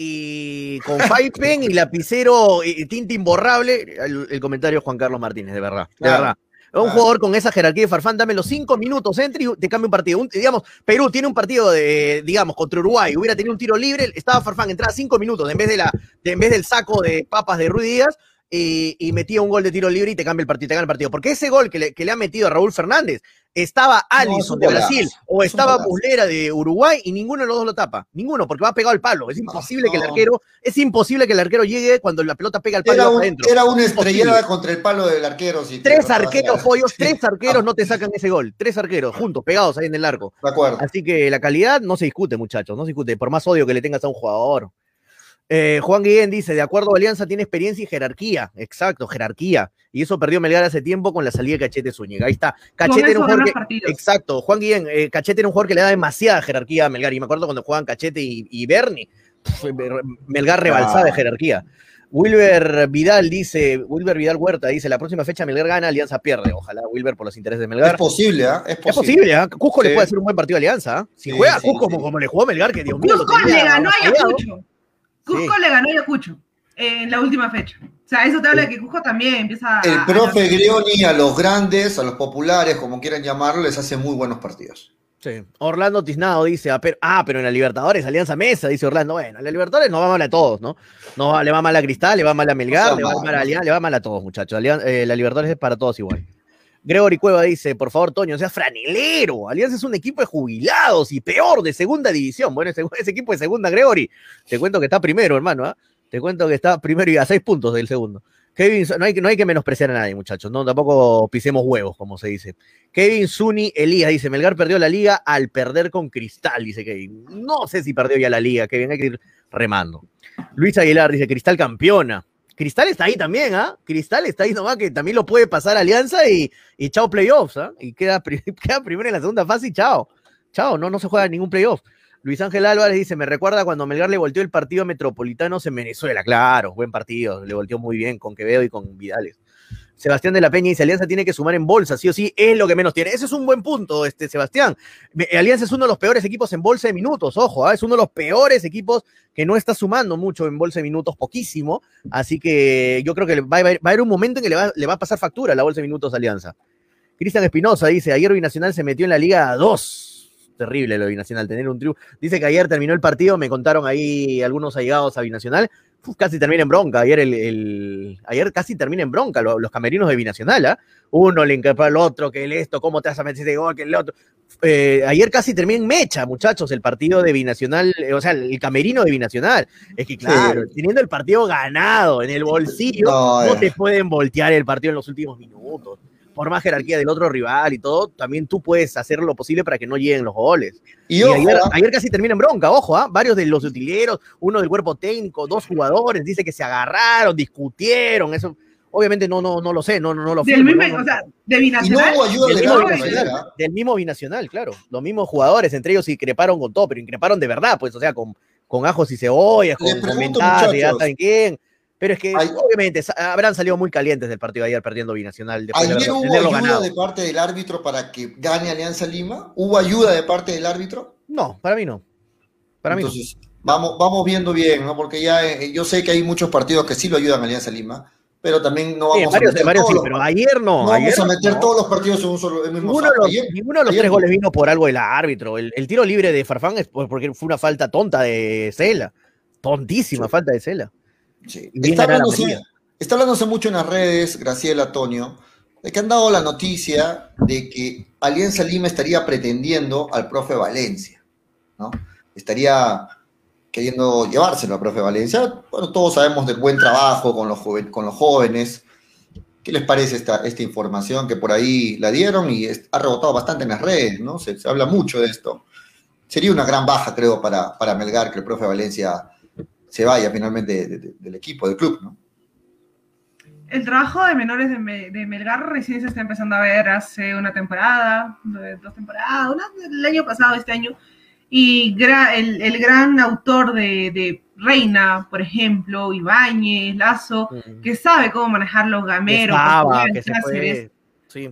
y con Pen y lapicero y tinta imborrable. El, el comentario de Juan Carlos Martínez, de verdad. De verdad. Un claro. jugador con esa jerarquía de Farfán, dame los cinco minutos, entre y te cambia un partido. Un- digamos, Perú tiene un partido de, digamos, contra Uruguay, hubiera tenido un tiro libre, estaba Farfán, entraba cinco minutos, en vez de la, de- en vez del saco de papas de Ruiz Díaz, y, y metía un gol de tiro libre y te cambia el partido, te gana el partido. Porque ese gol que le, que le ha metido a Raúl Fernández, estaba es Alisson de golazo, Brasil o estaba. Muslera de Uruguay y ninguno de los dos lo tapa. Ninguno, porque va pegado al palo. Es imposible que el arquero, es imposible que el arquero llegue cuando la pelota pega al palo Era, un- adentro. era una estrellada contra el palo del arquero. Si Tres arqueros, pollos, tres arqueros no te sacan ese gol. Tres arqueros, juntos, pegados ahí en el arco. De acuerdo. Así que la calidad no se discute, muchachos, no se discute, por más odio que le tengas a un jugador. Eh, Juan Guillén dice, de acuerdo a Alianza tiene experiencia y jerarquía. Exacto, jerarquía. Y eso perdió Melgar hace tiempo con la salida de Cachete Zúñiga. Ahí está. Cachete era un jugador que... Exacto, Juan Guillén, eh, Cachete era un jugador que le da demasiada jerarquía a Melgar. Y me acuerdo cuando jugaban Cachete y, y Bernie, pf, Melgar rebalsada de jerarquía. Wilber Vidal dice, Wilber Vidal Huerta dice, la próxima fecha Melgar gana, Alianza pierde. Ojalá Wilber por los intereses de Melgar. Es posible, ¿ah? Es Es posible. posible, ¿ah? Cusco le Sí. puede hacer un buen partido a Alianza. ¿ah? Si Sí, juega sí, Cusco sí. como, como le jugó Melgar, que Dios mío. lo Cusco le ganó a. Ayacucho. Cusco le ganó a Ayacucho en la última fecha. O sea, eso te habla de que Cusco también empieza a. El a- profe Grioni a los grandes, a los populares, como quieran llamarlo, les hace muy buenos partidos. Sí. Orlando Tiznado dice, ah pero, ah, pero en la Libertadores, Alianza Mesa, dice Orlando. Bueno, en la Libertadores nos va mal a todos, ¿no? No, le va mal a Cristal, le va mal a Melgar, sea le va mal, a Alianza, le va mal a todos, muchachos. Alian- eh, la Libertadores es para todos igual. Gregory Cueva dice, por favor, Toño, sea franelero. Alianza es un equipo de jubilados y peor, de segunda división. Bueno, ese, equipo de segunda, Gregory, te cuento que está primero, hermano, ¿ah? Te cuento que está primero y a seis puntos del segundo. Kevin, no hay, no hay que menospreciar a nadie, muchachos. No, tampoco pisemos huevos, como se dice. Kevin Zuni Elías dice: Melgar perdió la liga al perder con Cristal, dice Kevin. No sé si perdió ya la liga, Kevin, hay que ir remando. Luis Aguilar dice: Cristal campeona. Cristal está ahí también, ¿ah? Cristal está ahí nomás que también lo puede pasar Alianza y, y chao playoffs, ¿ah? Y queda, queda primero en la segunda fase y chao. Chao, no, no se juega ningún playoff. Luis Ángel Álvarez dice, me recuerda cuando Melgar le volteó el partido a Metropolitanos en Venezuela. Claro, buen partido, le volteó muy bien con Quevedo y con Vidales. Sebastián de la Peña dice, Alianza tiene que sumar en bolsa, sí o sí, es lo que menos tiene. Ese es un buen punto, este, Sebastián. Alianza es uno de los peores equipos en bolsa de minutos, ojo, ¿ah? es uno de los peores equipos que no está sumando mucho en bolsa de minutos, poquísimo. Así que yo creo que va a haber, un momento en que le va, a pasar factura la bolsa de minutos a Alianza. Cristian Espinosa dice, ayer Binacional se metió en la Liga 2. Terrible lo de Binacional, tener un triunfo. Dice que ayer terminó el partido, me contaron ahí algunos allegados a Binacional. Uf, casi termina en bronca. Ayer, el, el- ayer casi termina en bronca lo- los camerinos de Binacional. ¿ah? Uno le increpó al otro, que el esto, cómo te vas a meter ese gol, que el otro. Eh, ayer casi termina en mecha, muchachos, el partido de Binacional, eh, o sea, el camerino de Binacional. Es que, claro, teniendo el partido ganado en el bolsillo, No, no eh. te pueden voltear el partido en los últimos minutos. Por más jerarquía del otro rival y todo, también tú puedes hacer lo posible para que no lleguen los goles. Y, Y ojo, ayer, ¿ah? ayer casi termina en bronca, ojo, ¿ah? varios de los utileros, uno del cuerpo técnico, dos jugadores, dice que se agarraron, discutieron, eso obviamente no, no, no lo sé, no, no, no lo Del firmo, mismo, no, no. o sea, de no Binacional. ayuda del de mismo, binacional, ¿ah? del mismo binacional, claro. Los mismos jugadores, entre ellos increparon con todo, pero increparon de verdad, pues, o sea, con, con ajos y cebollas, Les con comentarios, ya muchachos. saben quién. Pero es que, Ay- obviamente, habrán salido muy calientes del partido de ayer perdiendo Binacional después de ¿Ayer haber- hubo ayuda ganado. de parte del árbitro para que gane Alianza Lima? ¿Hubo ayuda de parte del árbitro? No, para mí no. Para mí no. Entonces, vamos, vamos viendo bien, ¿no? Porque ya eh, yo sé que hay muchos partidos que sí lo ayudan a Alianza Lima, pero también no Sí, vamos varios, a meter, varios todos, sí, pero ayer no. no ayer vamos a meter no. todos los partidos en un solo en mismo Ninguno de los, Ayer- ninguno de los ayer tres goles vino por algo del árbitro. El, el tiro libre de Farfán es por- porque fue una falta tonta de Cela. Tontísima falta de Cela. Sí. Está, hablándose, medida. está hablándose mucho en las redes, Graciela, Antonio, de que han dado la noticia de que Alianza Lima estaría pretendiendo al profe Valencia, ¿no? Estaría queriendo llevárselo al profe Valencia. Bueno, todos sabemos del buen trabajo con los, joven- con los jóvenes. ¿Qué les parece esta, esta información que por ahí la dieron y es- ha rebotado bastante en las redes, ¿no? Se, se habla mucho de esto. Sería una gran baja, creo, para, para Melgar que el profe Valencia se vaya finalmente de- de- del equipo, del club, ¿no? El trabajo de menores de, Me- de Melgar recién se está empezando a ver hace una temporada, dos temporadas, una, el año pasado, este año. Y gra- el, el gran autor de, de Reina, por ejemplo, Ibáñez, Lazo, que sabe cómo manejar los gameros, Portugal, que se fue. Sí.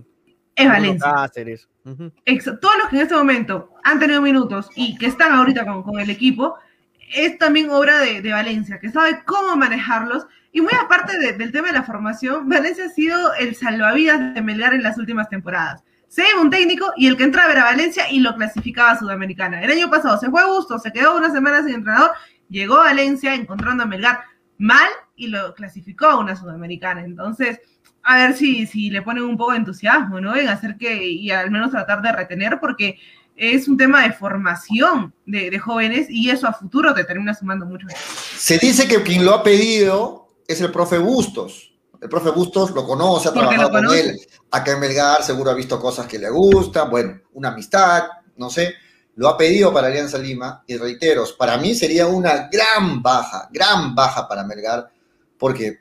es Valencia. Cáceres. Ujú. Ex- todos los que en este momento han tenido minutos y que están ahorita con, con el equipo, es también obra de, de Valencia, que sabe cómo manejarlos. Y muy aparte de- del tema de la formación, Valencia ha sido el salvavidas de Melgar en las últimas temporadas. Se iba un técnico y el que entraba era Valencia y lo clasificaba a Sudamericana. El año pasado se fue a gusto, se quedó una semana sin entrenador, llegó a Valencia encontrando a Melgar mal y lo clasificó a una sudamericana. Entonces, a ver si, si le ponen un poco de entusiasmo, ¿no? En hacer que, y al menos tratar de retener, porque es un tema de formación de, de jóvenes y eso a futuro te termina sumando mucho. Se dice que quien lo ha pedido es el profe Bustos. El profe Bustos lo conoce, ha Porque trabajado con él acá en Melgar, seguro ha visto cosas que le gustan, bueno, una amistad, no sé. Lo ha pedido para Alianza Lima y reitero, para mí sería una gran baja, gran baja para Melgar, porque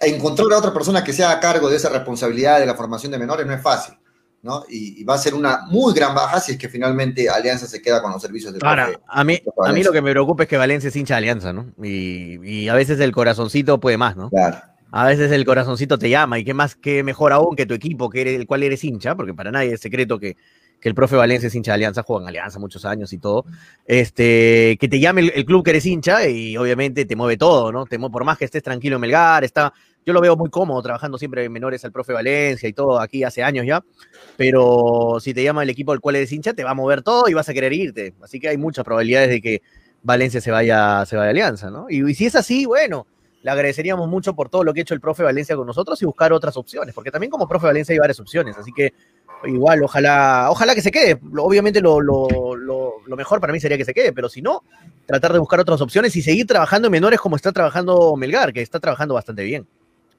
encontrar a otra persona que sea a cargo de esa responsabilidad de la formación de menores no es fácil, ¿no? Y, y va a ser una muy gran baja si es que finalmente Alianza se queda con los servicios del Ahora, profe. a mí, a mí lo que me preocupa es que Valencia es hincha de Alianza, ¿no? Y, y a veces el corazoncito puede más, ¿no? Claro. A veces el corazoncito te llama y qué más, qué mejor aún que tu equipo, que eres, el cual eres hincha, porque para nadie es secreto que, que el profe Valencia es hincha de Alianza, juega en Alianza muchos años y todo, este, que te llame el, el club que eres hincha y obviamente te mueve todo, ¿no? Te mue- por más que estés tranquilo en Melgar, está, yo lo veo muy cómodo trabajando siempre en menores al profe Valencia y todo aquí hace años ya, pero si te llama el equipo al cual eres hincha, te va a mover todo y vas a querer irte, así que hay muchas probabilidades de que Valencia se vaya, se vaya a Alianza, ¿no? Y, si es así, bueno, le agradeceríamos mucho por todo lo que ha hecho el profe Valencia con nosotros y buscar otras opciones, porque también como profe Valencia hay varias opciones, así que igual, ojalá, ojalá que se quede. Obviamente lo- lo mejor para mí sería que se quede, pero si no, tratar de buscar otras opciones y seguir trabajando en menores como está trabajando Melgar, que está trabajando bastante bien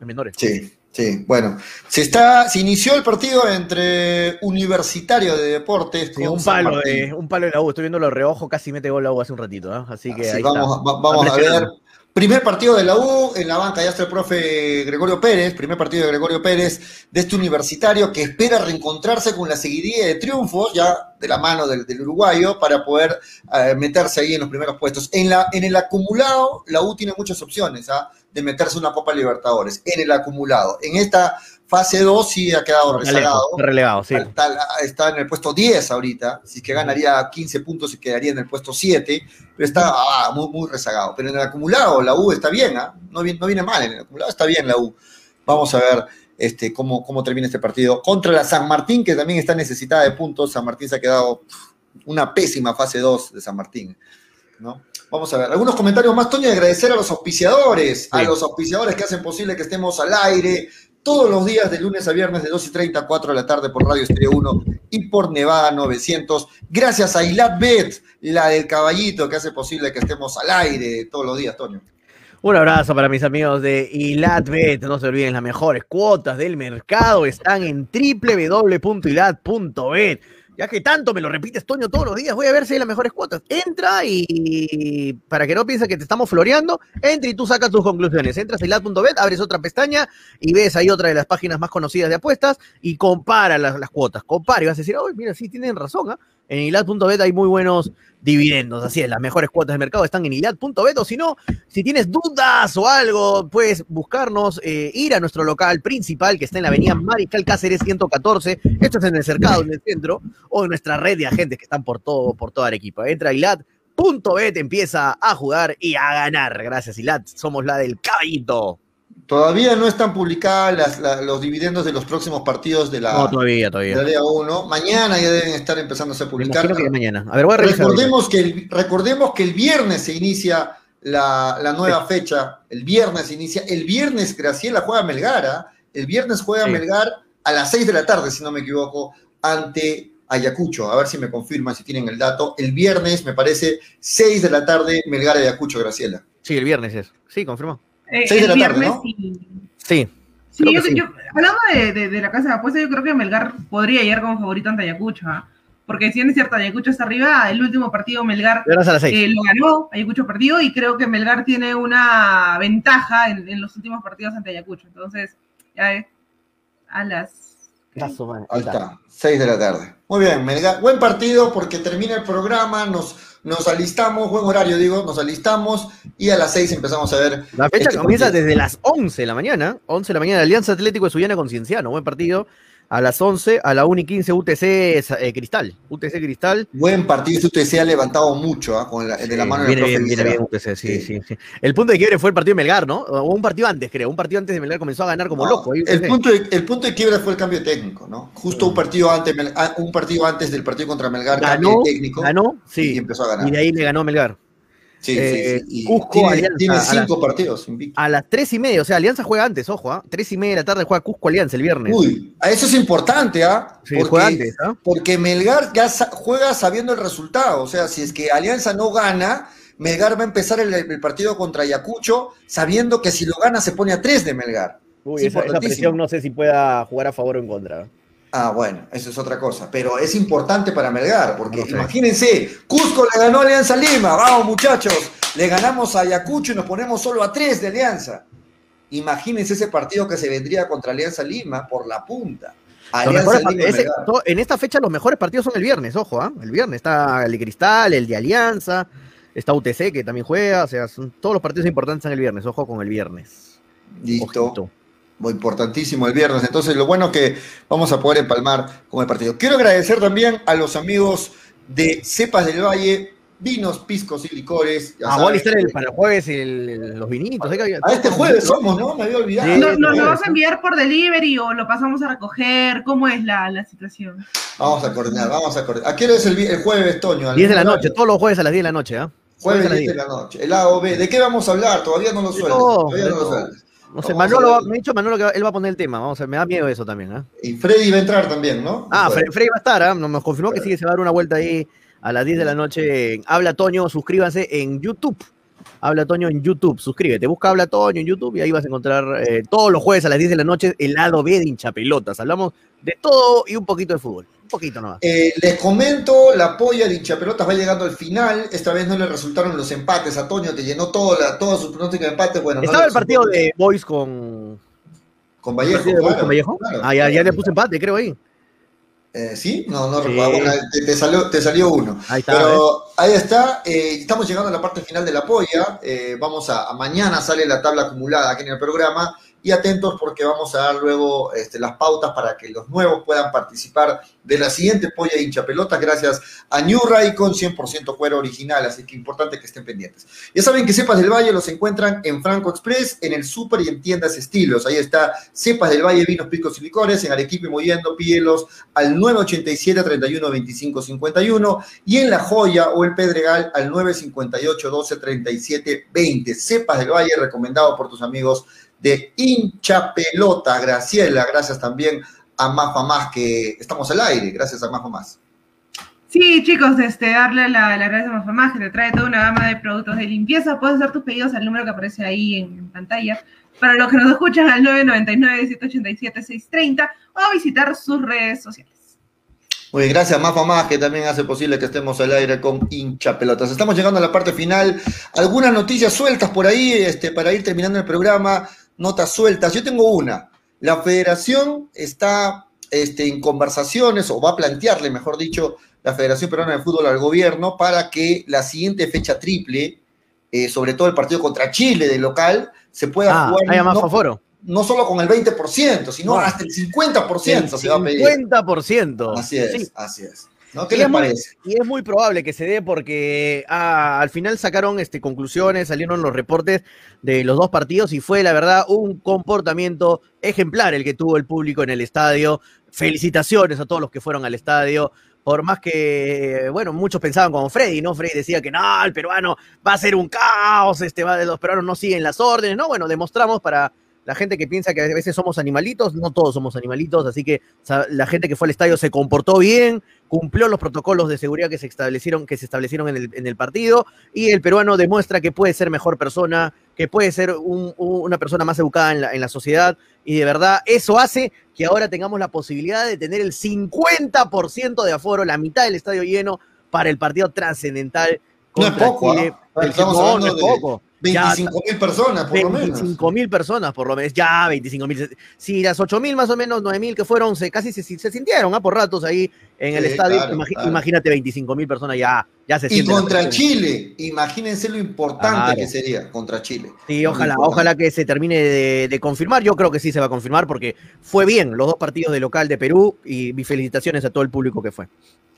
en menores. Sí, sí. Bueno, se está, se inició el partido entre Universitario de Deportes Sí, con un San palo de, un palo de la U, estoy viendo los reojos, casi mete gol la U hace un ratito, ¿ah? así que ahí vamos, está. va- vamos a ver. Primer partido de la U, en la banca ya está el profe Gregorio Pérez, primer partido de Gregorio Pérez de este universitario que espera reencontrarse con la seguidilla de triunfos ya de la mano del, del uruguayo para poder eh, meterse ahí en los primeros puestos. En, la, en el acumulado, la U tiene muchas opciones ¿ah? De meterse una Copa Libertadores, en el acumulado. En esta fase 2 sí ha quedado relegado, sí. Está, está en el puesto 10 ahorita. Si es que ganaría 15 puntos, y quedaría en el puesto 7. Pero está ah, muy, muy rezagado. Pero en el acumulado, la U está bien, ¿ah? no, viene, no viene mal. En el acumulado está bien la U. Vamos a ver este, cómo, cómo termina este partido. Contra la San Martín, que también está necesitada de puntos. San Martín se ha quedado una pésima fase 2 de San Martín. ¿no? Vamos a ver, algunos comentarios más, Toño, y agradecer a los auspiciadores, a los auspiciadores que hacen posible que estemos al aire todos los días de lunes a viernes de 2 y 30 a 4 de la tarde por Radio Estéreo 1 y por Nevada 900. Gracias a Ilat Bet, la del caballito que hace posible que estemos al aire todos los días, Toño. Un abrazo para mis amigos de Ilatbet. No se olviden, las mejores cuotas del mercado están en www.ilat.bet. Ya que tanto me lo repites, Toño, todos los días, voy a ver si hay las mejores cuotas. Entra y, para que no pienses que te estamos floreando, entra y tú sacas tus conclusiones. Entras a ilat.bet, abres otra pestaña y ves ahí otra de las páginas más conocidas de apuestas y compara las, las cuotas. Compara y vas a decir, oh, mira, sí, tienen razón. ¿ah? En ilat.bet hay muy buenos dividendos. Así es, las mejores cuotas del mercado están en ilat.bet o si no, si tienes dudas o algo, puedes buscarnos, eh, ir a nuestro local principal que está en la avenida Mariscal Cáceres 114. Esto es en el cercado, en el centro, o en nuestra red de agentes que están por todo, por toda Arequipa. Entra a ilat.bet, empieza a jugar y a ganar. Gracias, Ilat. Somos la del caballito. Todavía no están publicadas las- la- los dividendos de los próximos partidos de la, No, todavía, de todavía. la Liga 1. Mañana ya deben estar empezando a ser Me que mañana. A ver, voy a ahorita. Recordemos que, el, recordemos que el viernes se inicia la, la nueva fecha. El viernes se inicia. El viernes Graciela juega a Melgar. El viernes juega Sí. Melgar a las 6 de la tarde, si no me equivoco, ante Ayacucho. A ver si me confirman si tienen el dato. El viernes, me parece, 6 de la tarde, Melgar Ayacucho, Graciela. Sí, el viernes es. Sí, confirmó. Eh, Seis de la tarde, y- Sí. Sí, Creo yo, que sí. yo- hablando de, de- de la casa de apuestas, yo creo que Melgar podría llegar como favorito ante Ayacucho. ¿ah? Porque si bien es cierto, Ayacucho está arriba, el último partido Melgar eh, lo ganó, Ayacucho perdió y creo que Melgar tiene una ventaja en, en los últimos partidos ante Ayacucho. Entonces, ya es a las... Ahí está, 6 de la tarde. Muy bien, Melgar. Buen partido porque termina el programa, nos, nos alistamos, buen horario digo, nos alistamos y a las 6 empezamos a ver La fecha Este comienza partido. desde las 11 de la mañana. 11 de la mañana, Alianza Atlético de Sullana con Cienciano. Buen partido. A las 11, a la 1 y 15, UTC eh, Cristal. UTC Cristal. Buen partido, este usted se ha levantado mucho ¿ah? con la, de la mano del viene profe bien, viene bien UTC, sí, Sí. sí, sí. El punto de quiebre fue el partido de Melgar, ¿no? O un partido antes, creo. Un partido antes de Melgar comenzó a ganar como No, loco. el, UTC. punto de, el punto de quiebra fue el cambio técnico, ¿no? Justo un partido antes, ah, un partido antes del partido contra Melgar, ganó, cambio técnico ganó, y sí. empezó a ganar. Y de ahí le ganó Melgar. Sí, Eh, sí, sí. Y Cusco, tiene, Alianza, tiene a las- cinco partidos invicto. A las tres y media, o sea, Alianza juega antes, ojo, ¿ah? Tres y media de la tarde juega Cusco Alianza el viernes. Uy, a eso es importante, ¿ah? Antes, ¿ah? porque Melgar ya sa- juega sabiendo el resultado. O sea, si es que Alianza no gana, Melgar va a empezar el, el partido contra Ayacucho sabiendo que si lo gana se pone a tres de Melgar. Uy, Es esa, esa presión no sé si pueda jugar a favor o en contra. Ah, bueno, eso es otra cosa. Pero es importante para Melgar, porque imagínense, Cusco le ganó a Alianza Lima. Vamos, muchachos, le ganamos a Ayacucho y nos ponemos solo a tres de Alianza. Imagínense ese partido que se vendría contra Alianza Lima por la punta. Ese- en esta fecha los mejores partidos son el viernes, ojo, ¿ah? El viernes está el de Cristal, el de Alianza, está UTC que también juega, o sea, son- todos los partidos importantes son el viernes, ojo con el viernes. Listo. Ojito. Muy importantísimo el viernes. Entonces, lo bueno que vamos a poder empalmar con el partido. Quiero agradecer también a los amigos de Cepas del Valle, vinos, piscos y licores. Ya Ah, voy a listar el- para el jueves el- los vinitos. hay que- A este jueves somos, ¿no? Me había olvidado. Sí. ¿Nos, nos lo Jueves. vas a enviar por delivery o lo pasamos a recoger? ¿Cómo es la, la situación? Vamos a coordinar, vamos a coordinar. ¿A qué hora es el, el jueves, Toño? 10 de la ¿Algún noche, todos los jueves a las 10 de la noche, ¿ah? Jueves a las 10 de la noche. El A o B. ¿De qué vamos a hablar? Todavía no lo sueltas. Todavía no lo sueltas. No sé, Manolo, me ha dicho Manolo que él va a poner el tema, vamos a ver, me da miedo eso también, ¿ah? Y Freddy va a entrar también, ¿no? Ah, Bueno. Fre- Frey va a estar, ¿ah? Nos nos confirmó que sí, que se va a dar una vuelta ahí a las 10 de la noche. en Habla Toño, suscríbanse en YouTube. Habla Toño en YouTube, suscríbete, busca Habla Toño en YouTube y ahí vas a encontrar eh, todos los jueves a las 10 de la noche el lado B de hinchapelotas. Hablamos de todo y un poquito de fútbol. Un poquito nomás. Eh, les comento, la polla de hinchapelotas va llegando al final. Esta vez no le resultaron los empates. A Toño te llenó todo la, todos sus pronósticos de empate. Bueno, no Estaba el partido de Boys con. con Vallejo. de Boys claro, con Vallejo? claro, ah, ya, ya claro. le puse empate, creo ahí. Eh, ¿Sí? No, no Sí. recuerdo. Te, te salió, te salió uno. Ahí está. Pero ahí está. eh, estamos llegando a la parte final de la polla. eh, vamos a, a mañana sale la tabla acumulada aquí en el programa. Y atentos porque vamos a dar luego este, las pautas para que los nuevos puedan participar de la siguiente polla hincha pelotas gracias a New Ray con 100% cuero original. Así que importante que estén pendientes. Ya saben que Cepas del Valle los encuentran en Franco Express, en el Super y en tiendas estilos. Ahí está Cepas del Valle, vinos, picos y licores. En Arequipa y Mollendo, pídelos al 987 31 25 51 y en La Joya o el Pedregal al 958 12 37 20. Cepas del Valle, recomendado por tus amigos de Hincha Pelota. Graciela, gracias también a Mafa Más, que estamos al aire. Gracias a Mafa Más. Sí, chicos, este, darle la, la gracia a Mafamás, que te trae toda una gama de productos de limpieza. Puedes hacer tus pedidos al número que aparece ahí en, en pantalla. Para los que nos escuchan al 999-787-630 o visitar sus redes sociales. Muy bien, gracias Mafa Más, que también hace posible que estemos al aire con hincha pelotas. Estamos llegando a la parte final. Algunas noticias sueltas por ahí, este, para ir terminando el programa, notas sueltas. Yo tengo una. La federación está este, en conversaciones, o va a plantearle, mejor dicho, la Federación Peruana de Fútbol al gobierno para que la siguiente fecha triple, eh, sobre todo el partido contra Chile de local, se pueda Ah, jugar más no, foro. no solo con el 20%, sino No. hasta el 50% se va a pedir. 50%. Así es, Sí, así es. ¿No? ¿Qué Y les es muy- parece? Y es muy probable que se dé porque ah, al final sacaron este, conclusiones, salieron los reportes de los dos partidos y fue la verdad un comportamiento ejemplar el que tuvo el público en el estadio. Felicitaciones a todos los que fueron al estadio. Por más que, bueno, muchos pensaban como Freddy, ¿no? Freddy decía que no, el peruano va a ser un caos, este, va, los peruanos no siguen las órdenes, ¿no? Bueno, demostramos para la gente que piensa que a veces somos animalitos, no todos somos animalitos, así que la gente que fue al estadio se comportó bien, cumplió los protocolos de seguridad que se establecieron, que se establecieron en, el, partido y el peruano demuestra que puede ser mejor persona, que puede ser un- un- una persona más educada en la, en la sociedad y de verdad eso hace que ahora tengamos la posibilidad de tener el 50% de aforo, la mitad del estadio lleno para el partido trascendental No es poco, Chile. ¿ah? El- Estamos no, no hablando es de poco. Ya, 25 mil personas, por lo menos. 25 mil personas, por lo menos, ya 25 mil. Si las 8 mil más o menos, 9 mil que fueron, se, casi se, se sintieron ¿ah? por ratos ahí en el Sí, estadio. claro, Imagi- claro. Imagínate 25 mil personas, ya, ya se Y contra Chile, imagínense lo importante que sería contra Chile. Sí, ojalá, ojalá que se termine de, de confirmar. Yo creo que sí se va a confirmar porque fue bien los dos partidos de local de Perú y mis felicitaciones a todo el público que fue.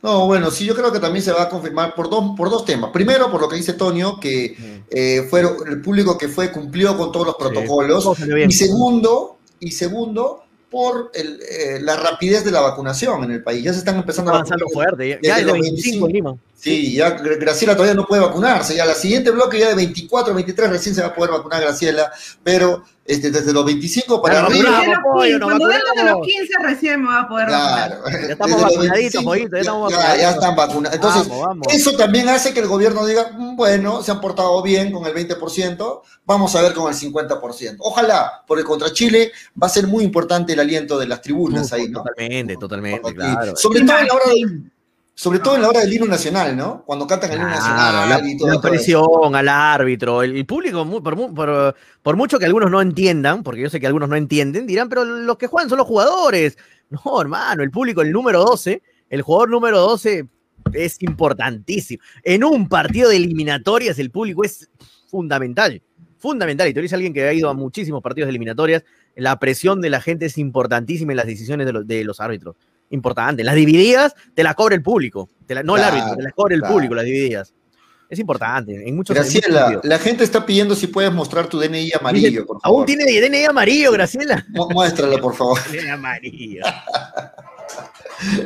No, bueno, sí, yo creo que también se va a confirmar por dos, por dos temas. Primero, por lo que dice Tonio, que eh, fueron, el público que fue cumplió con todos los protocolos. todo. Y segundo, y segundo, por el, eh, la rapidez de la vacunación en el país. Ya se están empezando a vacunar fuerte. Ya, desde ya es de los 25 en Lima. Sí, ya Gra- Graciela todavía no puede vacunarse. Ya la siguiente bloque, ya de 24, 23, recién se va a poder vacunar Graciela. Pero este, desde los 25 para arriba. vacunamos, Recién los pollo, 15, nos Cuando vengan de los vacunamos. 15 recién me va a poder vacunar. Ya estamos Desde vacunaditos, 25, pollito, ya ya- estamos ya- vacunaditos. ya están vacunados. Entonces, Vamos, vamos. eso también hace que el gobierno diga, "Mm, bueno, se han portado bien con el 20%, vamos a ver con el 50%. Ojalá, porque contra Chile va a ser muy importante el aliento de las tribunas ahí, ¿no? Totalmente, totalmente, claro. Sobre todo en la hora del, sobre todo en la hora del himno nacional, ¿no? Cuando cantan el himno Claro, nacional la, y todo. la todo eso. presión al árbitro, el, el público, por, mu- por- por mucho que algunos no entiendan, porque yo sé que algunos no entienden, dirán, pero los que juegan son los jugadores. No, hermano, el público, el número 12, el jugador número 12 es importantísimo. En un partido de eliminatorias, el público es fundamental, fundamental. Y tú eres alguien que ha ido a muchísimos partidos de eliminatorias, la presión de la gente es importantísima en las decisiones de los, de los árbitros. Importante. Las divididas te las cobra el público, te la- no Claro, el árbitro, te las cobra el claro. público, las divididas. Es importante. En muchos, en muchos Graciela, la gente está pidiendo si puedes mostrar tu DNI amarillo, por favor. Aún tiene DNI amarillo, Graciela. Mu- Muéstralo, por favor. DNI amarillo.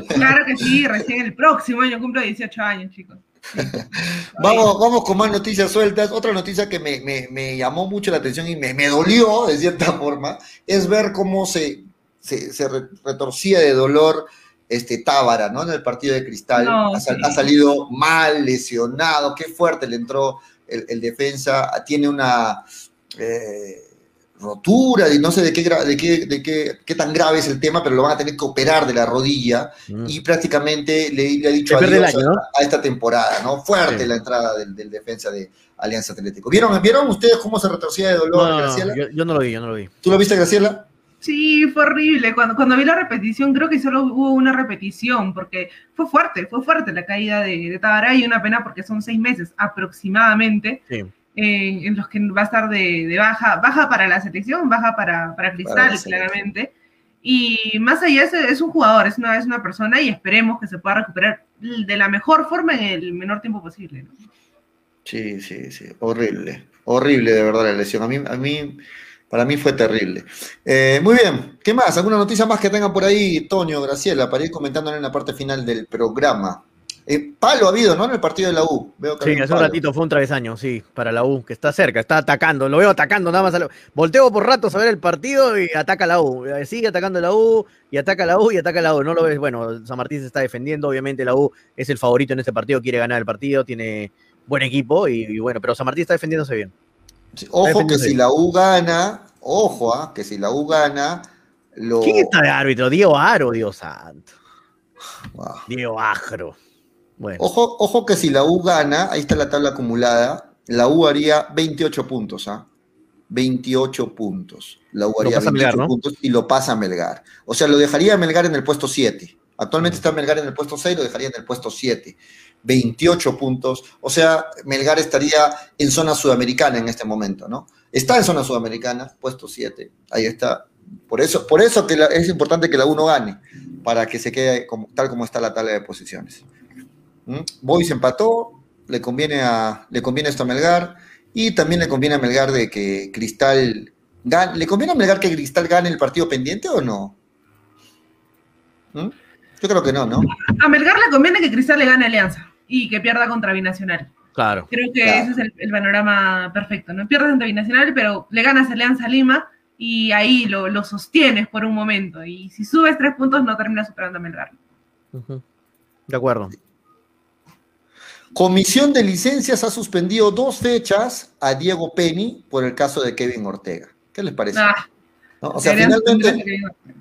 Claro que sí, recién el próximo año cumplo 18 años, chicos. Vamos, vamos con más noticias sueltas. Otra noticia que me, me- me llamó mucho la atención y me, me dolió, de cierta forma, es ver cómo se, se, se re- retorcía de dolor este Tábara, ¿no? En el partido de Cristal. No, ha, sal- sí. ha salido mal, lesionado, qué fuerte le entró el, el defensa. Tiene una eh, rotura, y no sé de qué, de qué, de qué, qué tan grave es el tema, pero lo van a tener que operar de la rodilla Mm. y prácticamente le, le ha dicho adiós año, ¿no? a, a esta temporada, ¿no? Fuerte Sí. la entrada del, del defensa de Alianza Atlético. ¿Vieron, ¿Vieron ustedes cómo se retorcía de dolor No, no, no, Graciela? yo, yo no lo vi, yo no lo vi. ¿Tú lo viste, Graciela? Sí, fue horrible. Cuando, cuando vi la repetición, creo que solo hubo una repetición, porque fue fuerte, fue fuerte la caída de, de Tabara y una pena porque son seis meses aproximadamente Sí. eh, en los que va a estar de, de baja, baja para la selección, baja para, para Cristal, Para claramente. Y más allá, es, es un jugador, es una, es una persona y esperemos que se pueda recuperar de la mejor forma en el menor tiempo posible. ¿no? Sí, sí, sí. Horrible. Horrible, de verdad, la lesión. A mí, a mí para mí fue terrible. Eh, muy bien. ¿Qué más? ¿Alguna noticia más que tengan por ahí, Toño, Graciela, para ir comentándole en la parte final del programa? Eh, palo ha habido, ¿no? En el partido de la U. Veo que Sí, hace un ratito fue un travesaño, sí, para la U, que está cerca, está atacando, lo veo atacando nada más. a la- Volteo por ratos a ver el partido y ataca la U. eh, Sigue atacando la U y ataca la U y ataca la U. No lo ves, bueno, San Martín se está defendiendo, obviamente la U es el favorito en este partido, quiere ganar el partido, tiene buen equipo y, y bueno, pero San Martín está defendiéndose bien. Sí, Ojo que si la U gana, ojo, ah, que si la U gana, lo. ¿Quién está de árbitro? Diego Aro, Dios santo. Wow. Diego Agro. Bueno, Ojo, ojo que si la U gana, ahí está la tabla acumulada, la U haría 28 puntos, ¿ah? 28 puntos. La U Lo haría pasa 28 Melgar, ¿no? puntos y lo pasa a Melgar. O sea, lo dejaría a Melgar en el puesto 7. Actualmente está Melgar en el puesto 6, lo dejaría en el puesto 7. 28 puntos. O sea, Melgar estaría en zona sudamericana en este momento, ¿no? Está en zona sudamericana, puesto 7. Ahí está. Por eso, por eso que es importante que la U no gane, para que se quede como, tal como está la tabla de posiciones. ¿Mm? Boys empató, le conviene, a, le conviene esto a Melgar y también le conviene a Melgar de que Cristal gane. ¿Le conviene a Melgar que Cristal gane el partido pendiente o no? ¿Mm? Yo creo que no, ¿no? A Melgar le conviene que Cristal le gane Alianza y que pierda contra Binacional. claro. Creo que Claro. ese es el, el panorama perfecto. No pierdes ante Binacional, pero le ganas a Alianza Lima y ahí lo, lo sostienes por un momento. Y si subes tres puntos, no terminas superando a Melgar. De acuerdo. Comisión de licencias ha suspendido dos fechas a Diego Penny por el caso de Kevin Ortega. ¿Qué les parece? Ah, ¿No? O sea, finalmente,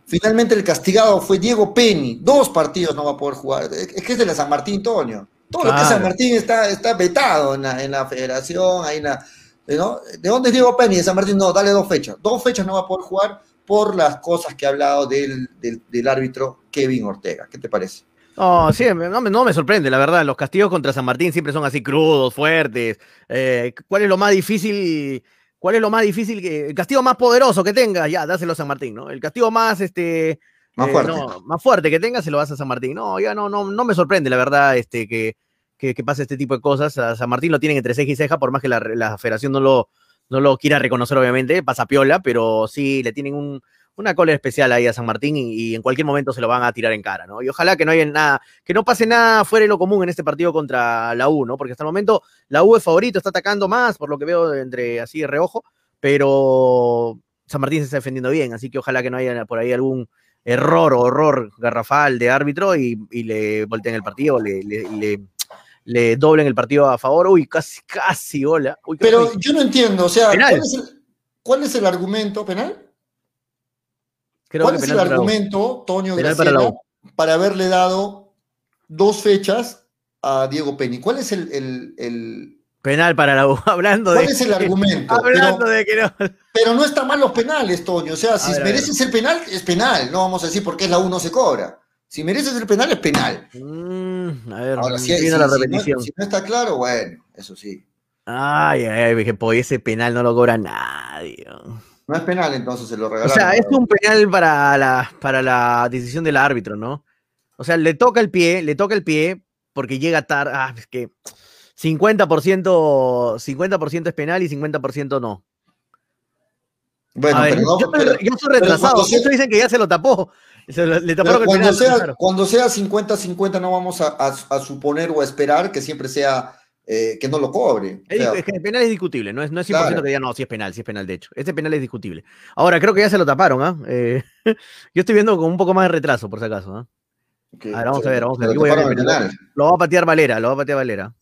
finalmente el castigado fue Diego Penny. Dos partidos no va a poder jugar. Es que es de la San Martín, Toño. Todo lo que es. San Martín está, está vetado en la, en la federación. Ahí en la, ¿no? ¿De dónde es Diego Penny? De San Martín, no, dale dos fechas. Dos fechas no va a poder jugar por las cosas que ha hablado del, del, del árbitro Kevin Ortega. ¿Qué te parece? No, sí, no, me- no me sorprende, la verdad. Los castigos contra San Martín siempre son así crudos, fuertes. Eh, ¿Cuál es lo más difícil? ¿Cuál es lo más difícil? Que, el castigo más poderoso que tenga, ya, dáselo a San Martín, ¿no? El castigo más, este, Más eh, fuerte. no, más fuerte que tenga, se lo das a San Martín. No, ya no, no, no me sorprende, la verdad, este, que, que, pase este tipo de cosas. A San Martín lo tienen entre ceja y ceja, por más que la, la federación no lo, no lo quiera reconocer, obviamente, pasa piola, pero sí le tienen un, una cólera especial ahí a San Martín y, en cualquier momento se lo van a tirar en cara, ¿no? Y ojalá que no haya nada, que no pase nada fuera de lo común en este partido contra la U, ¿no? Porque hasta el momento la U es favorito, está atacando más, por lo que veo entre así de reojo, pero San Martín se está defendiendo bien, así que ojalá que no haya por ahí algún error o horror garrafal de árbitro y, y le volteen el partido, le, le, le doblen el partido a favor. Uy, casi, casi, hola. Uy, Pero yo no entiendo, o sea. ¿cuál es, el, cuál es el argumento penal? Creo ¿Cuál que es el penal para argumento, Toño Penal para Graciela, la para, haberle dado dos fechas a Diego Penny? ¿Cuál es el, el- el- Penal para la U. Hablando cuál de. es el argumento? Hablando Pero, de que no. pero no están mal los penales, Toño. O sea, si ver, mereces el penal, es penal. No vamos a decir por qué es la U no se cobra. Si mereces el penal, es penal. Mm, a ver, Ahora, si, viendo la si no, repetición. si no está claro, bueno, eso sí. Ay, ay, ay, que por ese penal no lo cobra nadie. No es penal, entonces se lo O regalaron. sea, es un penal para la, para la decisión del árbitro, ¿no? O sea, le toca el pie, le toca el pie porque llega tarde. Ah, es que 50%, 50 es penal y 50% no. Bueno, ver, pero no- yo, pero- yo soy retrasado. Muchos dicen que ya se lo tapó. Le cuando, penal. sea, claro. cuando sea 50-50 no vamos a, a- a suponer o a esperar que siempre sea eh, que no lo cobre. O Es, sea, es que el penal es discutible, no es, no es 100% Claro. que diga, no, sí es penal, sí es penal, de hecho. Este penal es discutible. Ahora, creo que ya se lo taparon, ¿ah? Eh, yo estoy viendo con un poco más de retraso, por si acaso, ¿ah? A ver, vamos se- a ver, vamos a ver. a. Lo va a patear Valera, lo va a patear Valera.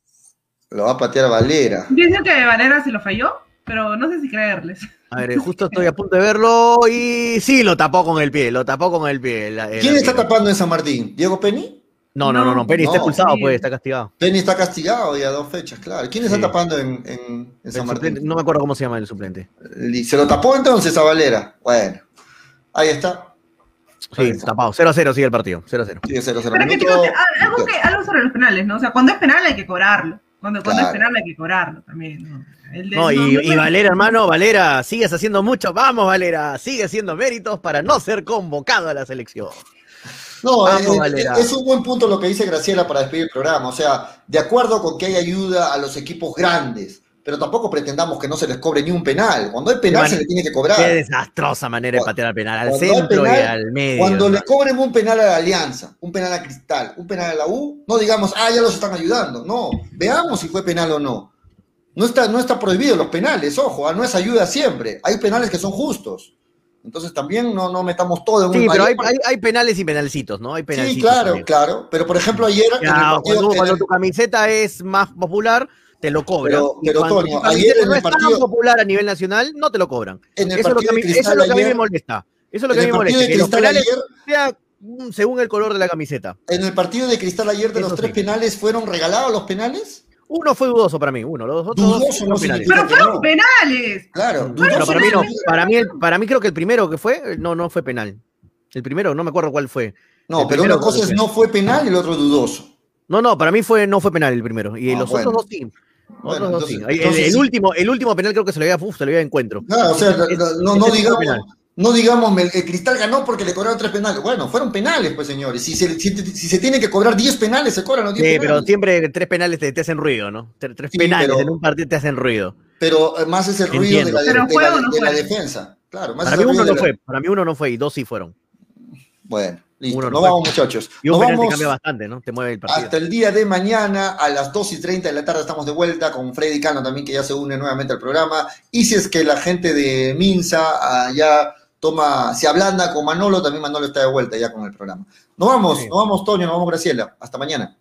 Lo va a patear Valera. Dicen que Valera se lo falló, pero no sé si creerles. A ver, justo estoy a punto de verlo y sí, lo tapó con el pie, lo tapó con el pie. la- el ¿Quién está tapando en San Martín? ¿Diego Penny? No, no, no, no, Penny está expulsado, sí. pues, está castigado. Penny está castigado ya dos fechas, claro. ¿Quién está Sí. tapando en, en- en El San suplente- Martín? no me acuerdo cómo se llama el suplente. Se lo tapó entonces a Valera. Bueno, ahí está. Sí, tapado. 0 a 0 sigue el partido. 0 a 0. Sigue 0-0. Pero que Minuto- chicos, a- algo, que, algo sobre los penales, ¿no? O sea, cuando es penal hay que cobrarlo. Cuando, cuando Claro. es hay que cobrarlo también, ¿no? El de- No, y, no, y no puede- Valera, hermano, Valera, sigues haciendo mucho. Vamos, Valera, sigue haciendo méritos para no ser convocado a la selección. No, Vamos, Valera. es un buen punto lo que dice Graciela para despedir el programa. O sea, de acuerdo con que hay ayuda a los equipos grandes, pero tampoco pretendamos que no se les cobre ni un penal. Cuando hay penal se le tiene que cobrar. Qué desastrosa manera de patear al penal, al cuando centro y al medio. Cuando le cobren un penal a la Alianza, un penal a Cristal, un penal a la U, no digamos, ah, ya los están ayudando. No, veamos si fue penal o no. No está, no está prohibido los penales, ojo, ah, no es ayuda siempre. Hay penales que son justos. Entonces también no, no metamos todo en un Sí, pero hay, hay, hay penales y penalcitos, ¿no? Hay penalcitos. Sí, claro, también. claro. Pero por ejemplo, ayer en el cuando, cuando el- tu camiseta es más popular, te lo cobran. Pero- Y pero, cuando Toño, ayer en no el es tan partido- popular a nivel nacional, no te lo cobran. en el Eso es, lo que a mí, eso es Cristal lo que a mí me molesta. Eso es lo que a mí me molesta. Que los penales ayer, sea según el color de la camiseta. en el partido de Cristal ayer de los tres sí. penales fueron regalados los penales. Uno fue dudoso para mí, uno. Los otros dos Dudoso fueron no penales. Pero fueron no. penales. Claro, No, dudoso pero para mí no. Para mí, para mí creo que el primero que fue, no, no fue penal. El primero, no me acuerdo cuál fue. No, El pero una cosa es que no fue penal y el otro dudoso. No, no, para mí fue, no fue penal el primero. Y Ah, los bueno. otros dos sí. Bueno, Otros dos entonces- sí. El- entonces último, el último penal creo que se lo había, uf, se lo había de encuentro. Claro, o sea, Ese- no, digamos, no digamos, el, el Cristal ganó porque le cobraron tres penales. Bueno, fueron penales, pues señores. Si se, si, si se tiene que cobrar 10 penales, se cobran los 10 Sí, penales. pero siempre tres penales te, te hacen ruido, ¿no? Tre- Tres Sí, penales pero- en un partido te hacen ruido. Pero eh, más es el ruido Entiendo. de la, de- Pero de fue la- o no de la fue. defensa. Claro, más Para mí uno no fue, para mí uno no fue y dos sí fueron. Bueno, listo. Uno Nos vamos, muchachos. Y un Nos penal te vamos cambia bastante, ¿no? Te mueve el partido. hasta el día de mañana a las 2 y 30 de la tarde estamos de vuelta con Freddy Cano también, que ya se une nuevamente al programa. Y si es que la gente de Minsa ya toma, se ablanda con Manolo, también Manolo está de vuelta ya con el programa. Nos vamos, Sí. nos vamos, Toño, nos vamos, Graciela. Hasta mañana.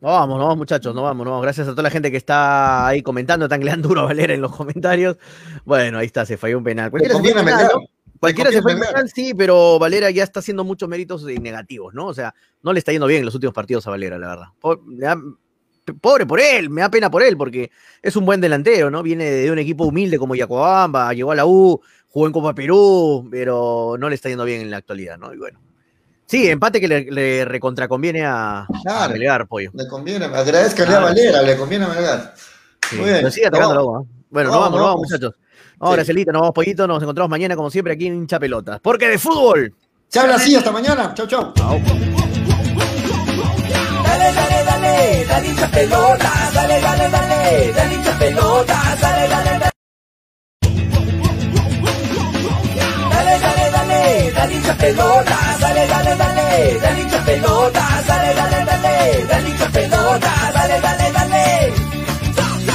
No vamos, no vamos, muchachos, no vamos, no vamos. Gracias a toda la gente que está ahí comentando, tan duro Valera en los comentarios. Bueno, ahí está, se falló un penal. Cualquiera se. ¿no? Cualquiera se fue a penal, sí, pero Valera ya está haciendo muchos méritos negativos, ¿no? O sea, no le está yendo bien en los últimos partidos a Valera, la verdad. Da- Pobre por él, me da pena por él, porque es un buen delantero, ¿no? Viene de un equipo humilde como Yacobamba, llegó a la U, jugó en Copa Perú, pero no le está yendo bien en la actualidad, ¿no? Y bueno. Sí, empate que le, le recontraconviene a, a Claro. Melgar, pollo. Le conviene, agradezcanle a Ah. Valera, le conviene a Melgar. Sí, Muy bien. pero sigue atacando U, ¿eh? Bueno, nos vamos, vamos, nos vamos, muchachos. Ahora, Sí. Celita, nos vamos, pollito. Nos encontramos mañana, como siempre, aquí en Hincha Pelotas. Porque de fútbol. Se habla así, hasta mañana. Chau, chau. Dale, dale, dale, dale hincha pelota, dale, dale, dale, dale hincha pelota, dale, dale, dale. Dale, dale, dale hincha pelota, dale, dale, dale, dale hincha pelota, dale, dale, dale, dale hincha pelota, dale, dale, dale.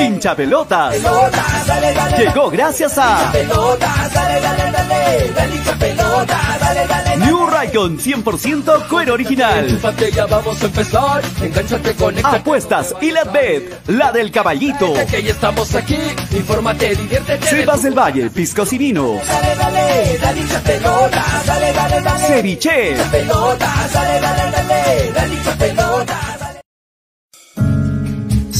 Hincha pelotas. Llegó gracias a. New Raycon 100% cuero original. A. Apuestas y la bet, la del caballito. Estamos aquí. Infórmate, diviértete. Sebas del Valle, piscos y vinos. Dale,